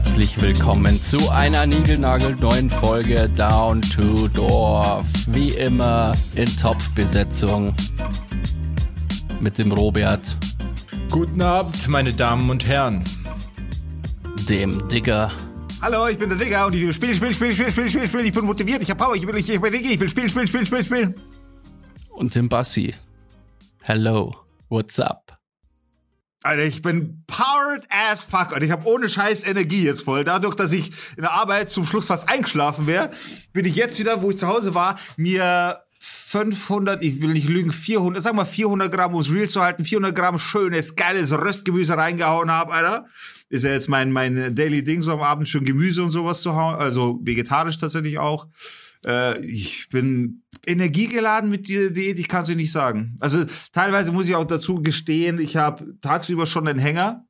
herzlich willkommen zu einer niegelnagelneuen Folge Down to Dorf. Wie immer in Top-Besetzung mit dem Robert, Guten Abend, meine Damen und Herren. dem Digger Hallo, ich bin der Digger und ich will spielen, spielen, spielen, spielen, spielen, spielen, spielen. Ich bin motiviert, ich habe Power, ich will, ich, ich bin Digger, ich will spielen, spielen, spielen, spielen, spielen. und dem Bassi. Hello, what's up? Alter, ich bin powered as fuck und ich habe ohne Scheiß Energie jetzt voll. Dadurch, dass ich in der Arbeit zum Schluss fast eingeschlafen wäre, bin ich jetzt wieder, wo ich zu Hause war, mir 500, ich will nicht lügen, 400, sag mal 400 Gramm, um es real zu halten, 400 Gramm schönes, geiles Röstgemüse reingehauen habe, Alter. Ist ja jetzt mein, mein Daily Ding, so am Abend schon Gemüse und sowas zu hauen, also vegetarisch tatsächlich auch. Äh, ich bin energiegeladen mit dieser Diät, ich kann es dir nicht sagen. Also teilweise muss ich auch dazu gestehen, ich habe tagsüber schon einen Hänger.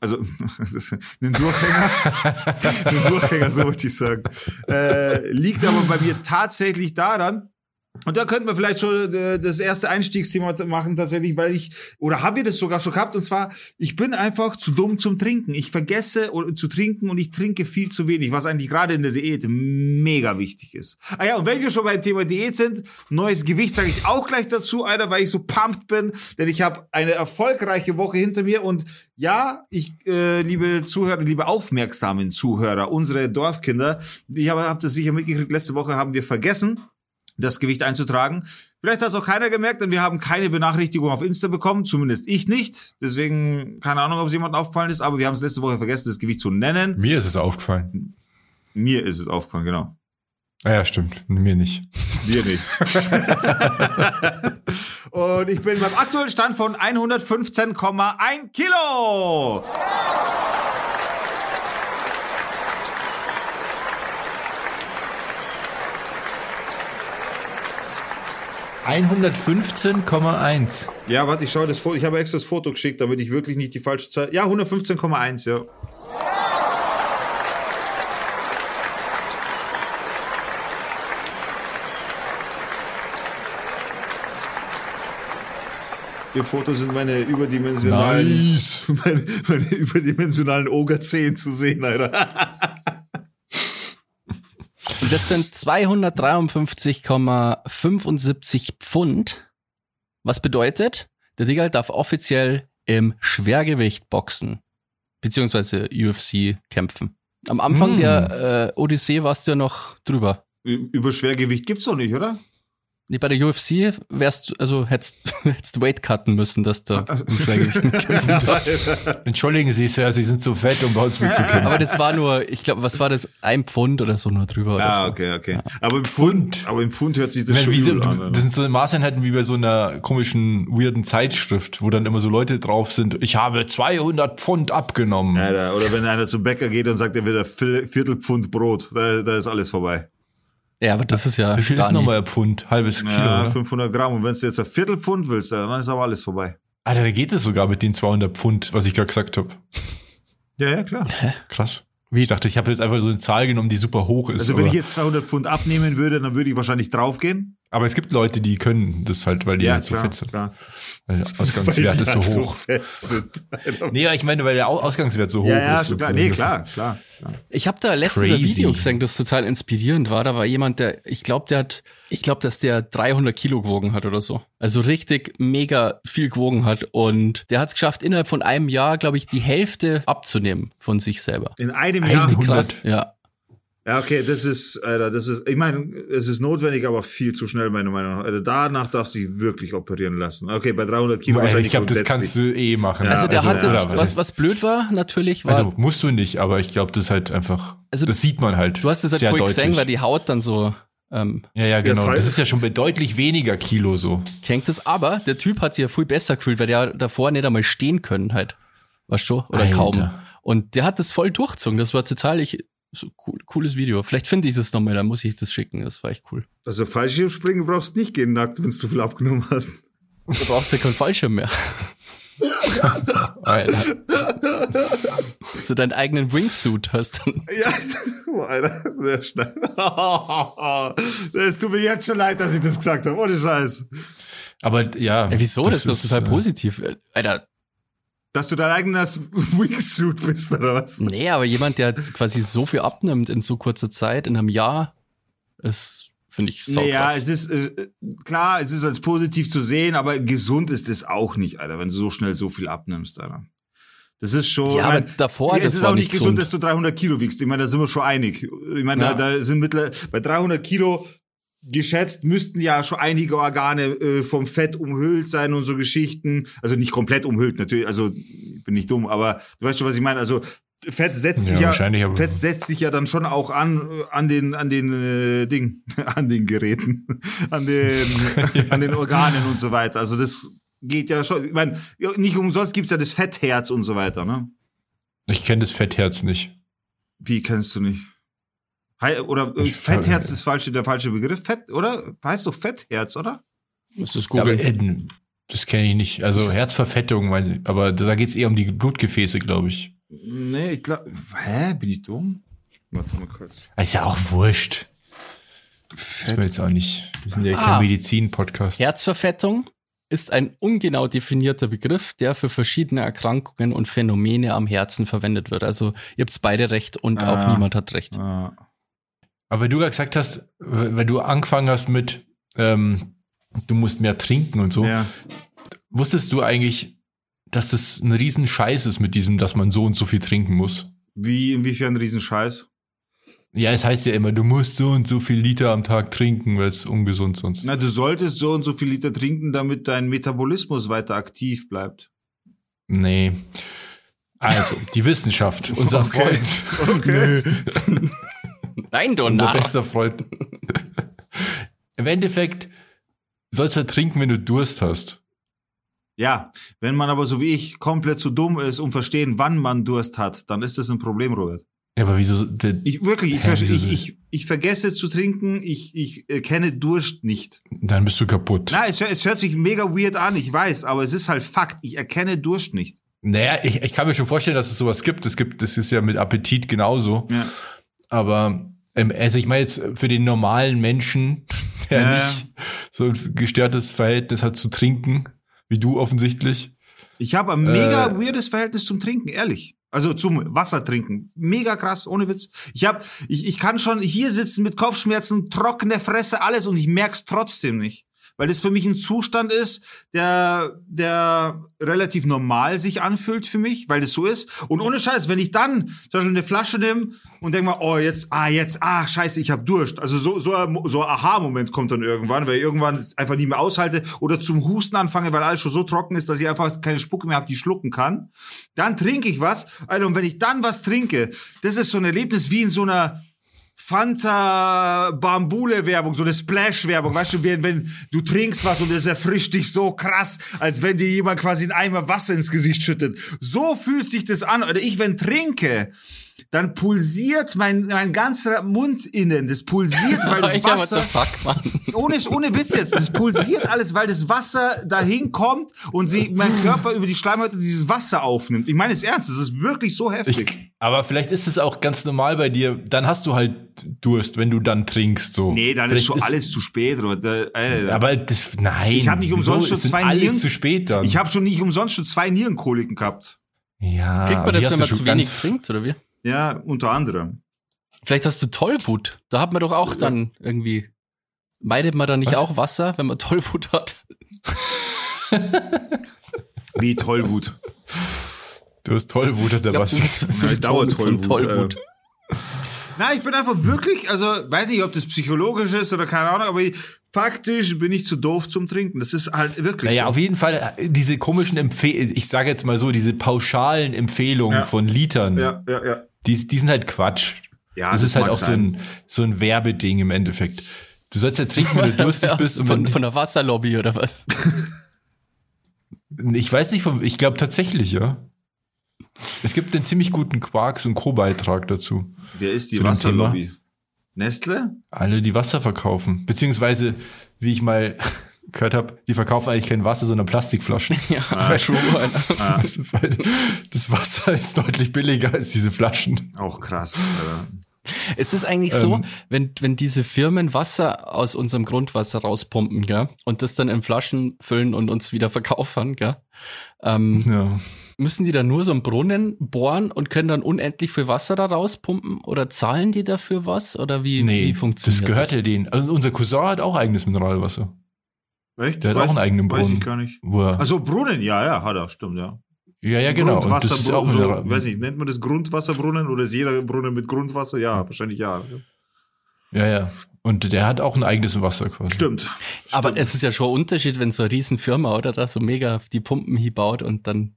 Also einen Durchhänger. einen Durchhänger, so wollte ich sagen. Äh, liegt aber bei mir tatsächlich daran, und da könnten wir vielleicht schon äh, das erste Einstiegsthema machen tatsächlich, weil ich, oder haben wir das sogar schon gehabt, und zwar, ich bin einfach zu dumm zum Trinken. Ich vergesse zu trinken und ich trinke viel zu wenig, was eigentlich gerade in der Diät mega wichtig ist. Ah ja, und wenn wir schon beim Thema Diät sind, neues Gewicht sage ich auch gleich dazu, Alter, weil ich so pumped bin, denn ich habe eine erfolgreiche Woche hinter mir und ja, ich, äh, liebe Zuhörer, liebe aufmerksamen Zuhörer, unsere Dorfkinder, ich habe hab das sicher mitgekriegt, letzte Woche haben wir vergessen, das Gewicht einzutragen. Vielleicht hat es auch keiner gemerkt, denn wir haben keine Benachrichtigung auf Insta bekommen, zumindest ich nicht. Deswegen keine Ahnung, ob es jemandem aufgefallen ist, aber wir haben es letzte Woche vergessen, das Gewicht zu nennen. Mir ist es aufgefallen. Mir ist es aufgefallen, genau. Ah ja, stimmt. Mir nicht. Dir nicht. Und ich bin beim aktuellen Stand von 115,1 Kilo. – 115,1. Ja, warte, ich schaue das Foto. Ich habe extra das Foto geschickt, damit ich wirklich nicht die falsche Zahl. Ja, 115,1, ja. Im Foto sind meine überdimensionalen, Nice. meine, meine überdimensionalen Ogerzehen zu sehen, Alter. Das sind 253,75 Pfund. Was bedeutet, der Digger darf offiziell im Schwergewicht boxen. Beziehungsweise UFC kämpfen. Am Anfang Mm. der äh, Odyssee warst du ja noch drüber. Über Schwergewicht gibt's doch nicht, oder? Nee, bei der UFC wärst du, also hättest, hättest Weight cutten müssen, dass du. Entschuldigen Sie, Sir, Sie sind zu fett, um bei uns mitzukämpfen. Aber das war nur, ich glaube, was war das? Ein Pfund oder so nur drüber oder Ah, so. okay, okay. Aber im Pfund, aber im Pfund hört sich das schon meine, wie so, an. das Alter. sind so Maßeinheiten wie bei so einer komischen, weirden Zeitschrift, wo dann immer so Leute drauf sind, ich habe 200 Pfund abgenommen. Alter, oder wenn einer zum Bäcker geht und sagt, er will ein Viertel- Viertelpfund Brot, da, da ist alles vorbei. Ja, aber das ist ja Wie viel ist nochmal ein Pfund? Halbes Kilo, Ja, oder? 500 Gramm. Und wenn du jetzt ein Viertelpfund willst, dann ist aber alles vorbei. Alter, da geht es sogar mit den 200 Pfund, was ich gerade gesagt habe. Ja, ja, klar. Krass. Wie? Ich dachte, ich habe jetzt einfach so eine Zahl genommen, die super hoch ist. Also wenn aber, ich jetzt 200 Pfund abnehmen würde, dann würde ich wahrscheinlich draufgehen. aber es gibt Leute, die können das halt, weil die halt so fett sind. klar. Weil der Ausgangswert ist so Weil halt hoch. sind. Nee, ich meine, weil der Au- Ausgangswert so hoch ja, ja, ist. schon klar. Nee, klar, klar. klar. Ich habe da letztens ein. Video gesehen, das total inspirierend war. Da war jemand, der, ich glaube, der hat, ich glaube, dass der 300 Kilo gewogen hat oder so. Also richtig mega viel gewogen hat. Und der hat es geschafft, innerhalb von einem Jahr, glaube ich, die Hälfte abzunehmen von sich selber. In einem? Jahr. Richtig 100? krass. Ja. Ja, okay, das ist, Alter, das ist, ich meine, es ist notwendig, aber viel zu schnell, meiner Meinung nach. Also danach darfst du dich wirklich operieren lassen. Okay, bei 300 Kilo Weil wahrscheinlich ich glaube, das kannst du eh machen. Ja, Also der also, hatte, ja, was was, blöd war, natürlich, war, Also musst du nicht, aber ich glaube, das ist halt einfach, Also, das sieht man halt. du hast es halt deutlich. gesehen, weil die Haut dann so ähm, Ja, ja, genau. das ist ja schon bei deutlich weniger Kilo so. hängt es. Aber der Typ hat sich ja viel besser gefühlt, weil der davor nicht einmal stehen können halt. Weißt du? Oder Alter. kaum. Und der hat das voll durchzogen. Das war total ich, so cool, cooles Video. Vielleicht finde ich das nochmal, dann muss ich das schicken. Das war echt cool. Also Fallschirmspringen brauchst nicht gehen nackt, wenn du zu viel abgenommen hast. Du brauchst ja keinen Fallschirm mehr. Alter. So deinen eigenen Wingsuit hast dann. Ja, oh, Alter, sehr schnell. Es tut mir jetzt schon leid, dass ich das gesagt habe, ohne Scheiß. Aber ja. Ey, wieso? Das, ist doch ist, total äh, positiv. Alter, Dass du dein eigenes Wingsuit bist, oder was? Nee, aber jemand, der jetzt quasi so viel abnimmt in so kurzer Zeit, in einem Jahr, ist, finde ich, saukrass. Naja, es ist äh, klar, es ist als positiv zu sehen, aber gesund ist es auch nicht, Alter, wenn du so schnell so viel abnimmst, Alter. Das ist schon. Ja, aber mein, davor, es ist auch nicht gesund, gesund. dass du 300 Kilo wiegst. Ich meine, da sind wir schon einig. Ich meine, Ja. da, da sind mittler bei 300 Kilo geschätzt müssten ja schon einige Organe äh, vom Fett umhüllt sein und so Geschichten. Also nicht komplett umhüllt, natürlich. Also ich bin nicht dumm, aber du weißt schon, was ich meine. Also Fett setzt Ja, sich ja, aber- Fett setzt sich ja dann schon auch an äh, an den an den äh, Ding, an den Geräten, an den an den Organen und so weiter. Also das geht ja schon. Ich meine, ja, nicht umsonst gibt's ja das Fettherz und so weiter, ne? Ich kenne das Fettherz nicht. Wie kennst du nicht? Oder ist Fettherz ist falsche, der falsche Begriff? Fett, oder? Heißt doch Fettherz, oder? Muss das Aber, googeln. äh, das kenne ich nicht. Also Herzverfettung, mein, aber da geht's eher um die Blutgefäße, glaube ich. Nee, ich glaube. Hä? Bin ich dumm? Warte mal kurz. Ist ja auch wurscht. Das ist mir jetzt auch nicht. Wir sind ja kein Ah. Medizin-Podcast. Herzverfettung ist ein ungenau definierter Begriff, der für verschiedene Erkrankungen und Phänomene am Herzen verwendet wird. Also ihr habt beide recht und Ah. auch niemand hat recht. Ah. Aber weil du ja gesagt hast, weil du angefangen hast mit, ähm, du musst mehr trinken und so, Ja. wusstest du eigentlich, dass das ein Riesenscheiß ist mit diesem, dass man so und so viel trinken muss? Wie, inwiefern Riesenscheiß? Ja, es heißt ja immer, du musst so und so viel Liter am Tag trinken, weil es ungesund sonst. Na, du solltest so und so viel Liter trinken, damit dein Metabolismus weiter aktiv bleibt. Nee. Also, die Wissenschaft, unser Okay. Freund. Okay. Nein, du Unser bester Freund. Im Endeffekt sollst du halt trinken, wenn du Durst hast. Ja, wenn man aber so wie ich komplett zu dumm ist, um verstehen, wann man Durst hat, dann ist das ein Problem, Robert. Ja, aber wieso? der- Ich wirklich, ich, Hä, wieso ich, so? ich, ich vergesse zu trinken, ich, ich äh, kenne Durst nicht. Dann bist du kaputt. Na, es, es hört sich mega weird an, ich weiß, aber es ist halt Fakt. Ich erkenne Durst nicht. Naja, ich, ich kann mir schon vorstellen, dass es sowas gibt. Es gibt, das ist ja mit Appetit genauso. Ja. Aber also ich meine jetzt für den normalen Menschen, der Ja, nicht so ein gestörtes Verhältnis hat zu trinken, wie du offensichtlich. Ich habe ein mega Äh. weirdes Verhältnis zum Trinken, ehrlich. Also zum Wasser trinken. Mega krass, ohne Witz. Ich hab, ich, ich kann schon hier sitzen mit Kopfschmerzen, trockene Fresse, alles und ich merk's trotzdem nicht. Weil das für mich ein Zustand ist, der, der relativ normal sich anfühlt für mich, weil das so ist. Und ohne Scheiß, wenn ich dann zum Beispiel eine Flasche nehme und denke mal, oh, jetzt, ah, jetzt, ah, scheiße, ich habe Durst. Also so, so, so ein Aha-Moment kommt dann irgendwann, weil ich irgendwann einfach nicht mehr aushalte oder zum Husten anfange, weil alles schon so trocken ist, dass ich einfach keine Spucke mehr habe, die schlucken kann. Dann trinke ich was. Alter, und wenn ich dann was trinke, das ist so ein Erlebnis wie in so einer Fanta Bambule Werbung, so eine Splash Werbung, weißt du, wenn, wenn du trinkst was und es erfrischt dich so krass, als wenn dir jemand quasi einen Eimer Wasser ins Gesicht schüttet. So fühlt sich das an. Oder ich, wenn trinke, dann pulsiert mein, mein ganzer Mund innen. Das pulsiert, weil das Ja, what Wasser, the fuck, Mann. ohne, ohne Witz jetzt, das pulsiert alles, weil das Wasser dahin kommt und sie, mein Körper über die Schleimhäute dieses Wasser aufnimmt. Ich meine es ernst, das ist wirklich so heftig. Ich, aber vielleicht ist es auch ganz normal bei dir. Dann hast du halt Durst, wenn du dann trinkst. So. nee, dann Vielleicht ist schon alles zu spät. Oder, äh, Aber das, nein. Ich hab nicht umsonst schon zwei alles Nieren- zu spät dann. Ich habe schon nicht umsonst schon zwei Nierenkoliken gehabt. ja, Kriegt man das, wenn man zu wenig ganz- trinkt, oder wie? Ja, unter anderem. Vielleicht hast du Tollwut. Da hat man doch auch dann irgendwie. Meidet man da nicht Was? auch Wasser, wenn man Tollwut hat? Wie Tollwut. Du hast Tollwut, hat der Ich glaub, was. das ist so Ja, Tollwut Dauertollwut, Tollwut. Na, ich bin einfach wirklich, also weiß nicht, ob das psychologisch ist oder keine Ahnung, aber ich, faktisch bin ich zu doof zum Trinken. Das ist halt wirklich Naja, so. auf jeden Fall äh, diese komischen Empfehlungen, ich sage jetzt mal so, diese pauschalen Empfehlungen Ja. von Litern, Ja, ja, ja. Die, die sind halt Quatsch. Ja, das, das ist halt auch so sein. ein, so ein Werbeding im Endeffekt. Du sollst ja trinken, wenn du durstig bist. Und von, von der Wasserlobby oder was? ich weiß nicht, ich glaube tatsächlich, ja. Es gibt einen ziemlich guten Quarks- und Co-Beitrag dazu. Wer ist die Wasserlobby? Nestle? Alle, die Wasser verkaufen. Beziehungsweise, wie ich mal gehört habe, die verkaufen eigentlich kein Wasser, sondern Plastikflaschen. Ja, true. Alter. Das, weil das Wasser ist deutlich billiger als diese Flaschen. Auch krass. Alter. Es ist eigentlich so, Ähm. wenn, wenn diese Firmen Wasser aus unserem Grundwasser rauspumpen, gell, und das dann in Flaschen füllen und uns wieder verkaufen, gell, ähm, Ja. müssen die dann nur so einen Brunnen bohren und können dann unendlich viel Wasser da rauspumpen? Oder zahlen die dafür was? Oder wie, Nee, wie funktioniert das gehört ja denen. Also unser Cousin hat auch eigenes Mineralwasser. Echt? Der hat auch einen eigenen Weiß Brunnen. ich gar nicht. Wo er, Also Brunnen, ja, ja, hat er, stimmt, ja. ja, ja, genau. Und das ist auch so, weiß nicht, nennt man das Grundwasserbrunnen oder ist jeder Brunnen mit Grundwasser? Ja, wahrscheinlich ja. Ja, ja. Und der hat auch ein eigenes Wasser quasi. Stimmt. Aber Stimmt. es ist ja schon ein Unterschied, wenn so eine Riesenfirma oder da so mega die Pumpen hier baut und dann,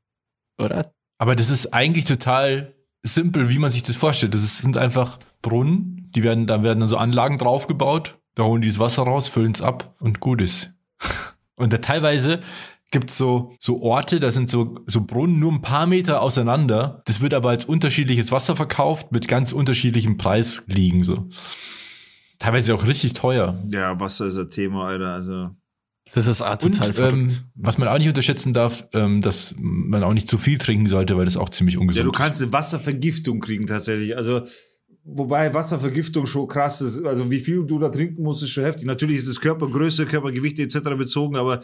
oder? Aber das ist eigentlich total simpel, wie man sich das vorstellt. Das ist, sind einfach Brunnen, die werden, da werden dann so Anlagen draufgebaut, da holen die das Wasser raus, füllen es ab und gut ist. Und da teilweise gibt's so, so Orte, da sind so, so Brunnen nur ein paar Meter auseinander. Das wird aber als unterschiedliches Wasser verkauft mit ganz unterschiedlichem Preis liegen, so. Teilweise auch richtig teuer. Ja, Wasser ist ein Thema, Alter. Also. Das ist auch total Und ähm, was man auch nicht unterschätzen darf, ähm, dass man auch nicht zu viel trinken sollte, weil das auch ziemlich ungesund Ja, du ist. kannst eine Wasservergiftung kriegen tatsächlich. Also, wobei Wasservergiftung schon krass ist. Also, wie viel du da trinken musst, ist schon heftig. Natürlich ist es Körpergröße, Körpergewicht etc. bezogen, aber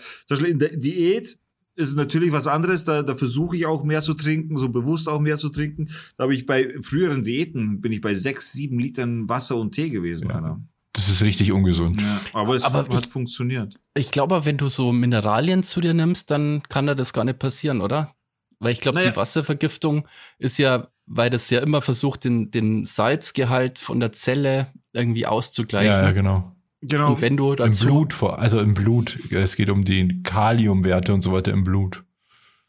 in der Diät ist natürlich was anderes. Da, da versuche ich auch mehr zu trinken, so bewusst auch mehr zu trinken. Da habe ich bei früheren Diäten bin ich bei sechs, sieben Litern Wasser und Tee gewesen. Ja. Das ist richtig ungesund. Ja, aber es Aber hat ich- funktioniert. Ich glaube, wenn du so Mineralien zu dir nimmst, dann kann da das gar nicht passieren, oder? Weil ich glaube, Naja. die Wasservergiftung ist ja, weil das ja immer versucht, den, den Salzgehalt von der Zelle irgendwie auszugleichen. Ja, ja, genau. Genau. Und wenn du Im dazu, Blut, vor, also im Blut. Es geht um die Kaliumwerte und so weiter im Blut.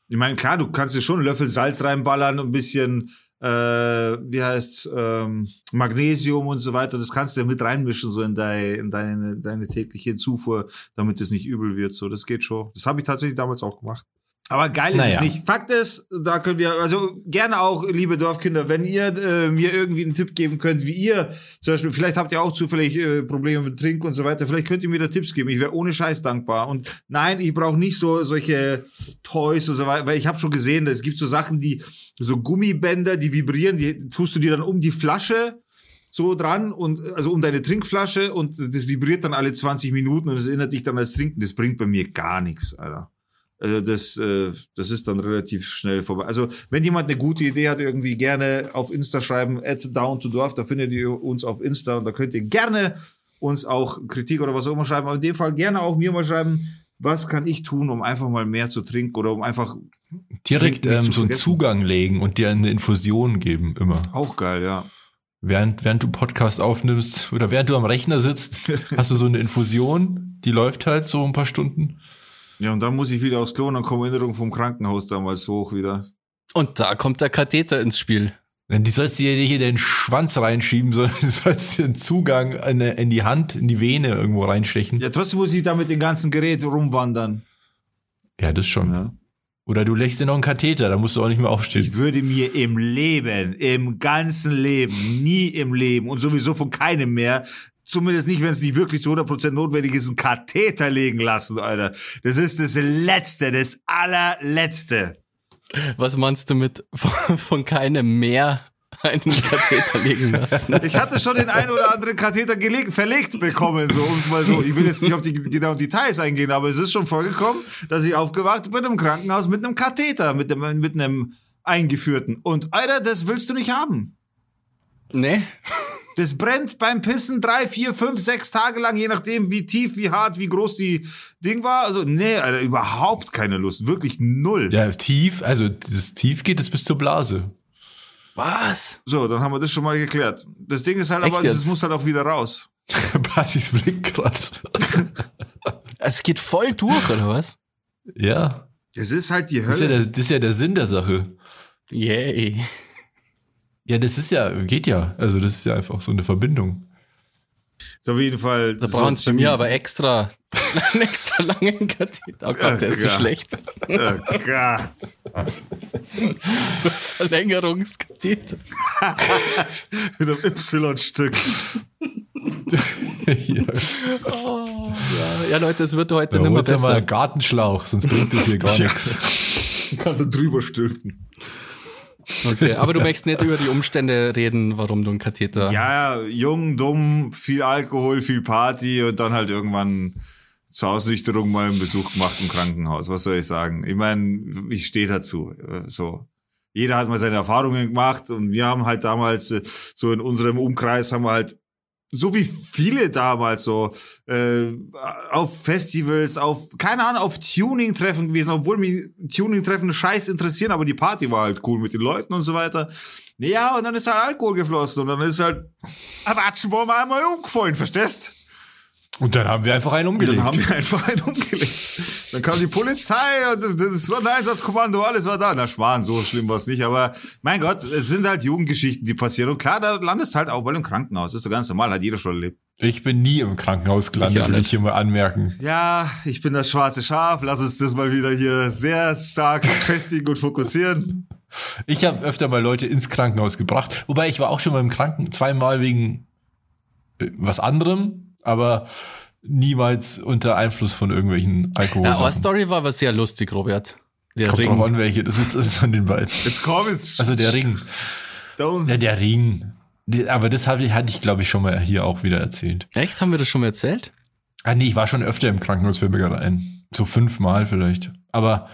Ich meine, klar, du kannst dir schon einen Löffel Salz reinballern, ein bisschen, äh, wie heißt ähm, Magnesium und so weiter. Das kannst du ja mit reinmischen, so in, dein, in deine, deine tägliche Zufuhr, damit es nicht übel wird. So, das geht schon. Das habe ich tatsächlich damals auch gemacht. Aber geil ist Naja. es nicht. Fakt ist, da können wir, also gerne auch, liebe Dorfkinder, wenn ihr äh, mir irgendwie einen Tipp geben könnt, wie ihr, zum Beispiel, vielleicht habt ihr auch zufällig äh, Probleme mit Trink und so weiter, vielleicht könnt ihr mir da Tipps geben. Ich wäre ohne Scheiß dankbar. Und nein, ich brauche nicht so solche Toys und so weiter, weil ich habe schon gesehen, es gibt so Sachen, die, so Gummibänder, die vibrieren, die tust du dir dann um die Flasche so dran und also um deine Trinkflasche und das vibriert dann alle 20 Minuten und das erinnert dich dann als Trinken. Das bringt bei mir gar nichts, Alter. Also das, äh, das ist dann relativ schnell vorbei. Also wenn jemand eine gute Idee hat, irgendwie gerne auf Insta schreiben, at down to Dorf, da findet ihr uns auf Insta und da könnt ihr gerne uns auch Kritik oder was auch immer schreiben. Aber in dem Fall gerne auch mir mal schreiben, was kann ich tun, um einfach mal mehr zu trinken oder um einfach Direkt ähm, so einen. Zugang legen und dir eine Infusion geben, immer. auch geil, ja. Während, während du Podcast aufnimmst oder während du am Rechner sitzt, hast du so eine Infusion, die läuft halt so ein paar Stunden. Ja, und dann muss ich wieder aufs Klo und dann kommen Erinnerungen vom Krankenhaus damals hoch wieder. und da kommt der Katheter ins Spiel. Denn die sollst du dir nicht in den Schwanz reinschieben, sondern du sollst dir einen Zugang in, in die Hand, in die Vene irgendwo reinstechen. Ja, trotzdem muss ich da mit dem ganzen Gerät rumwandern. Ja, das schon. Ja. Oder du legst dir noch einen Katheter, da musst du auch nicht mehr aufstehen. Ich würde mir im Leben, im ganzen Leben, nie im Leben und sowieso von keinem mehr, zumindest nicht, wenn es nicht wirklich zu 100% notwendig ist, einen Katheter legen lassen, Alter. Das ist das Letzte, das allerletzte. Was meinst du mit von, von keinem mehr einen Katheter legen lassen? Ich hatte schon den einen oder anderen Katheter gelegt, verlegt bekommen, so um's mal so. Ich will jetzt nicht auf die genauen Details eingehen, aber es ist schon vorgekommen, dass ich aufgewacht bin im Krankenhaus mit einem Katheter, mit einem, mit einem eingeführten. Und Alter, das willst du nicht haben. Nee. Das brennt beim Pissen drei, vier, fünf, sechs Tage lang, je nachdem, wie tief, wie hart, wie groß die Ding war. Also, nee, Alter, überhaupt keine Lust. Wirklich null. Ja, tief, also das tief geht es bis zur Blase. Was? So, dann haben wir das schon mal geklärt. Das Ding ist halt Echt aber, es muss halt auch wieder raus. Basis Blick gerade. Es geht voll durch, oder was? Ja. Es ist halt die Das ist, ja Hölle. der, das ist ja der Sinn der Sache. Yay. Ja, das ist ja, geht ja. Also das ist ja einfach so eine Verbindung. Ist auf jeden Fall. Da so brauchen sie bei mir aber extra, einen extra langen Katheter. Oh Gott, der ist so Ja. schlecht. Oh Gott. Verlängerungskatheter. Mit einem Y-Stück. ja. Oh, ja. ja, Leute, es wird heute Ja, nicht mehr ja mal besser. einen Gartenschlauch, sonst bringt das hier gar nichts. Kannst du drüber stülpen. Okay, aber du möchtest nicht über die Umstände reden, warum du einen Katheter. Ja, jung, dumm, viel Alkohol, viel Party und dann halt irgendwann zur Ausnüchterung mal einen Besuch gemacht im Krankenhaus. Was soll ich sagen? Ich meine, ich stehe dazu. äh, So. Jeder hat mal seine Erfahrungen gemacht und wir haben halt damals äh, so in unserem Umkreis haben wir halt so wie viele damals so äh, auf Festivals, auf keine Ahnung, auf Tuning-Treffen gewesen, obwohl mich Tuning-Treffen scheiß interessieren, aber die Party war halt cool mit den Leuten und so weiter. Ja, und dann ist halt Alkohol geflossen und dann ist halt Watschenbaum einmal umgefallen, verstehst? Und dann haben wir einfach einen Und umgelegt. dann haben wir einfach einen umgelegt. Dann kam die Polizei und das Sondereinsatzkommando, alles war da. Na, Schwan, so schlimm war es nicht. Aber mein Gott, es sind halt Jugendgeschichten, die passieren. Und klar, da landest halt auch mal im Krankenhaus. Das ist so ganz normal, hat jeder schon erlebt. Ich bin nie im Krankenhaus Ich gelandet, auch will ich hier mal anmerken. Ja, ich bin das schwarze Schaf. Lass uns das mal wieder hier sehr stark festigen und fokussieren. Ich habe öfter mal Leute ins Krankenhaus gebracht. Wobei ich war auch schon mal im Kranken, zweimal wegen äh, was anderem, aber niemals unter Einfluss von irgendwelchen Alkohol. Ja, aber Story war aber sehr lustig, Robert. Der Kommt Ring. drauf an, welche. Das ist, das ist an den beiden. Jetzt komm jetzt. Also der Ring. Don't. Ja, der Ring. Aber das hab ich, hatte ich, glaube ich, schon mal hier auch wieder erzählt. Echt? Haben wir das schon mal erzählt? Ah, nee, ich war schon öfter im Krankenhaus, fällt mir gerade ein. So fünfmal vielleicht. Aber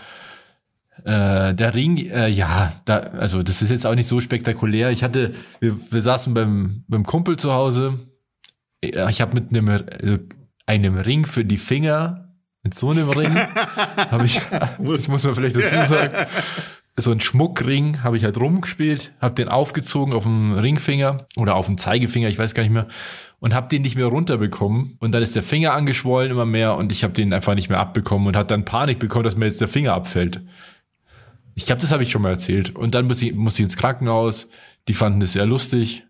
äh, der Ring, äh, ja, da, also das ist jetzt auch nicht so spektakulär. Ich hatte, wir, wir saßen beim, beim Kumpel zu Hause. Ich habe mit einem, äh, einem Ring für die Finger, mit so einem Ring, habe ich, das muss man vielleicht dazu sagen, so ein Schmuckring habe ich halt rumgespielt, habe den aufgezogen auf dem Ringfinger oder auf dem Zeigefinger, ich weiß gar nicht mehr, und habe den nicht mehr runterbekommen. Und dann ist der Finger angeschwollen immer mehr und ich habe den einfach nicht mehr abbekommen und hat dann Panik bekommen, dass mir jetzt der Finger abfällt. Ich glaube, das habe ich schon mal erzählt. Und dann muss ich, muss ich ins Krankenhaus. Die fanden das sehr lustig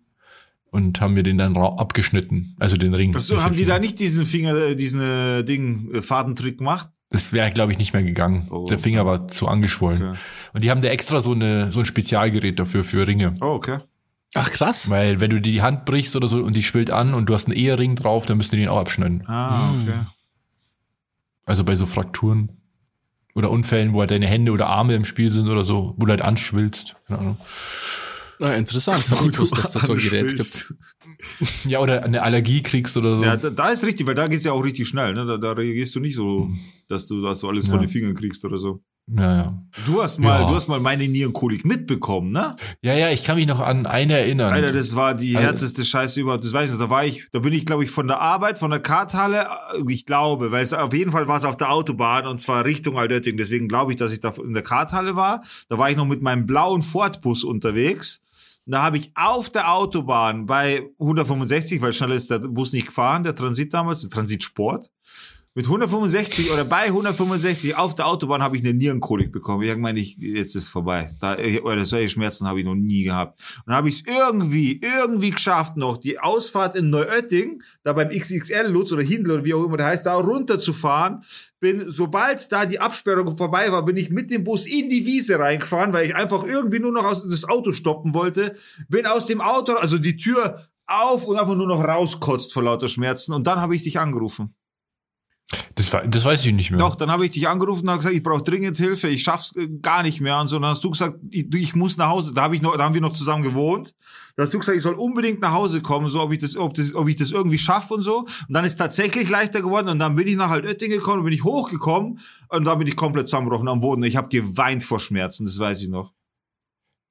und haben mir den dann abgeschnitten. Also den Ring. Achso, haben die Finger. da nicht diesen Finger, äh, diesen äh, Ding, äh, Fadentrick gemacht? Das wäre, glaube ich, nicht mehr gegangen. Oh. Der Finger war zu angeschwollen. Okay. Und die haben da extra so, eine, so ein Spezialgerät dafür für Ringe. Oh, okay. Ach, krass. Weil wenn du dir die Hand brichst oder so und die schwillt an und du hast einen Ehering drauf, dann müssen die den auch abschneiden. Ah, okay. Also bei so Frakturen oder Unfällen, wo halt deine Hände oder Arme im Spiel sind oder so, wo du halt anschwillst. Keine Ahnung. Na, interessant. Ich gewusst, dass das so ein Gerät gibt. Ja, oder eine Allergie kriegst oder so. Ja, da, da ist richtig, weil da geht's ja auch richtig schnell. Ne? Da, da reagierst du nicht so, dass du das so alles von Ja. den Fingern kriegst oder so. Ja, ja. Du hast mal, Ja. du hast mal meine Nierenkolik mitbekommen, ne? Ja, ja, ich kann mich noch an eine erinnern. Alter, das war die Also- härteste Scheiße überhaupt. Das weiß ich noch. Da war ich, da bin ich, glaube ich, von der Arbeit, von der Karthalle, äh, ich glaube, weil es auf jeden Fall war es auf der Autobahn und zwar Richtung Altötting. Deswegen glaube ich, dass ich da in der Karthalle war. Da war ich noch mit meinem blauen Ford-Bus unterwegs. Da habe ich auf der Autobahn bei 165, weil schneller ist der Bus nicht gefahren, der Transit damals, der Transitsport. Mit 165 oder bei 165 auf der Autobahn habe ich eine Nierenkolik bekommen. Meine, ich, jetzt ist vorbei. Da, oder solche Schmerzen habe ich noch nie gehabt. Und dann habe ich es irgendwie, irgendwie geschafft noch, die Ausfahrt in Neuötting, da beim XXL Lutz oder Hindel oder wie auch immer der heißt, da runterzufahren. Bin, sobald da die Absperrung vorbei war, bin ich mit dem Bus in die Wiese reingefahren, weil ich einfach irgendwie nur noch aus, das Auto stoppen wollte. Bin aus dem Auto, also die Tür auf und einfach nur noch rauskotzt vor lauter Schmerzen. Und dann habe ich dich angerufen. Das, das weiß ich nicht mehr. Doch, dann habe ich dich angerufen und habe gesagt, ich brauche dringend Hilfe, ich schaff's äh, gar nicht mehr und so. Und dann hast du gesagt, ich, ich muss nach Hause. Da habe ich noch, da haben wir noch zusammen gewohnt. Da hast du gesagt, ich soll unbedingt nach Hause kommen, so ob ich das, ob das, ob ich das irgendwie schaffe und so. Und dann ist tatsächlich leichter geworden und dann bin ich nach Altötting gekommen, bin ich hochgekommen und dann bin ich komplett zusammengebrochen am Boden. Ich habe geweint vor Schmerzen, das weiß ich noch.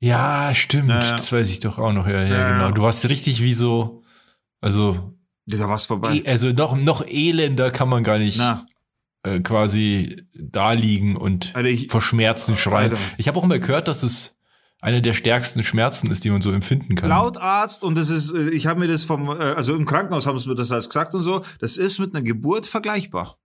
Ja, stimmt. Ja, ja. Das weiß ich doch auch noch. Ja, ja, Ja, genau. Du warst richtig wie so, also, Da war's vorbei. eh, also noch, noch elender kann man gar nicht Na, äh, quasi da liegen und Alter, ich, vor Schmerzen schreien. Alter. Ich habe auch immer gehört, dass das eine der stärksten Schmerzen ist, die man so empfinden kann. Laut Arzt und das ist, äh, ich habe mir das vom, äh, also im Krankenhaus haben sie mir das als gesagt und so, das ist mit einer Geburt vergleichbar.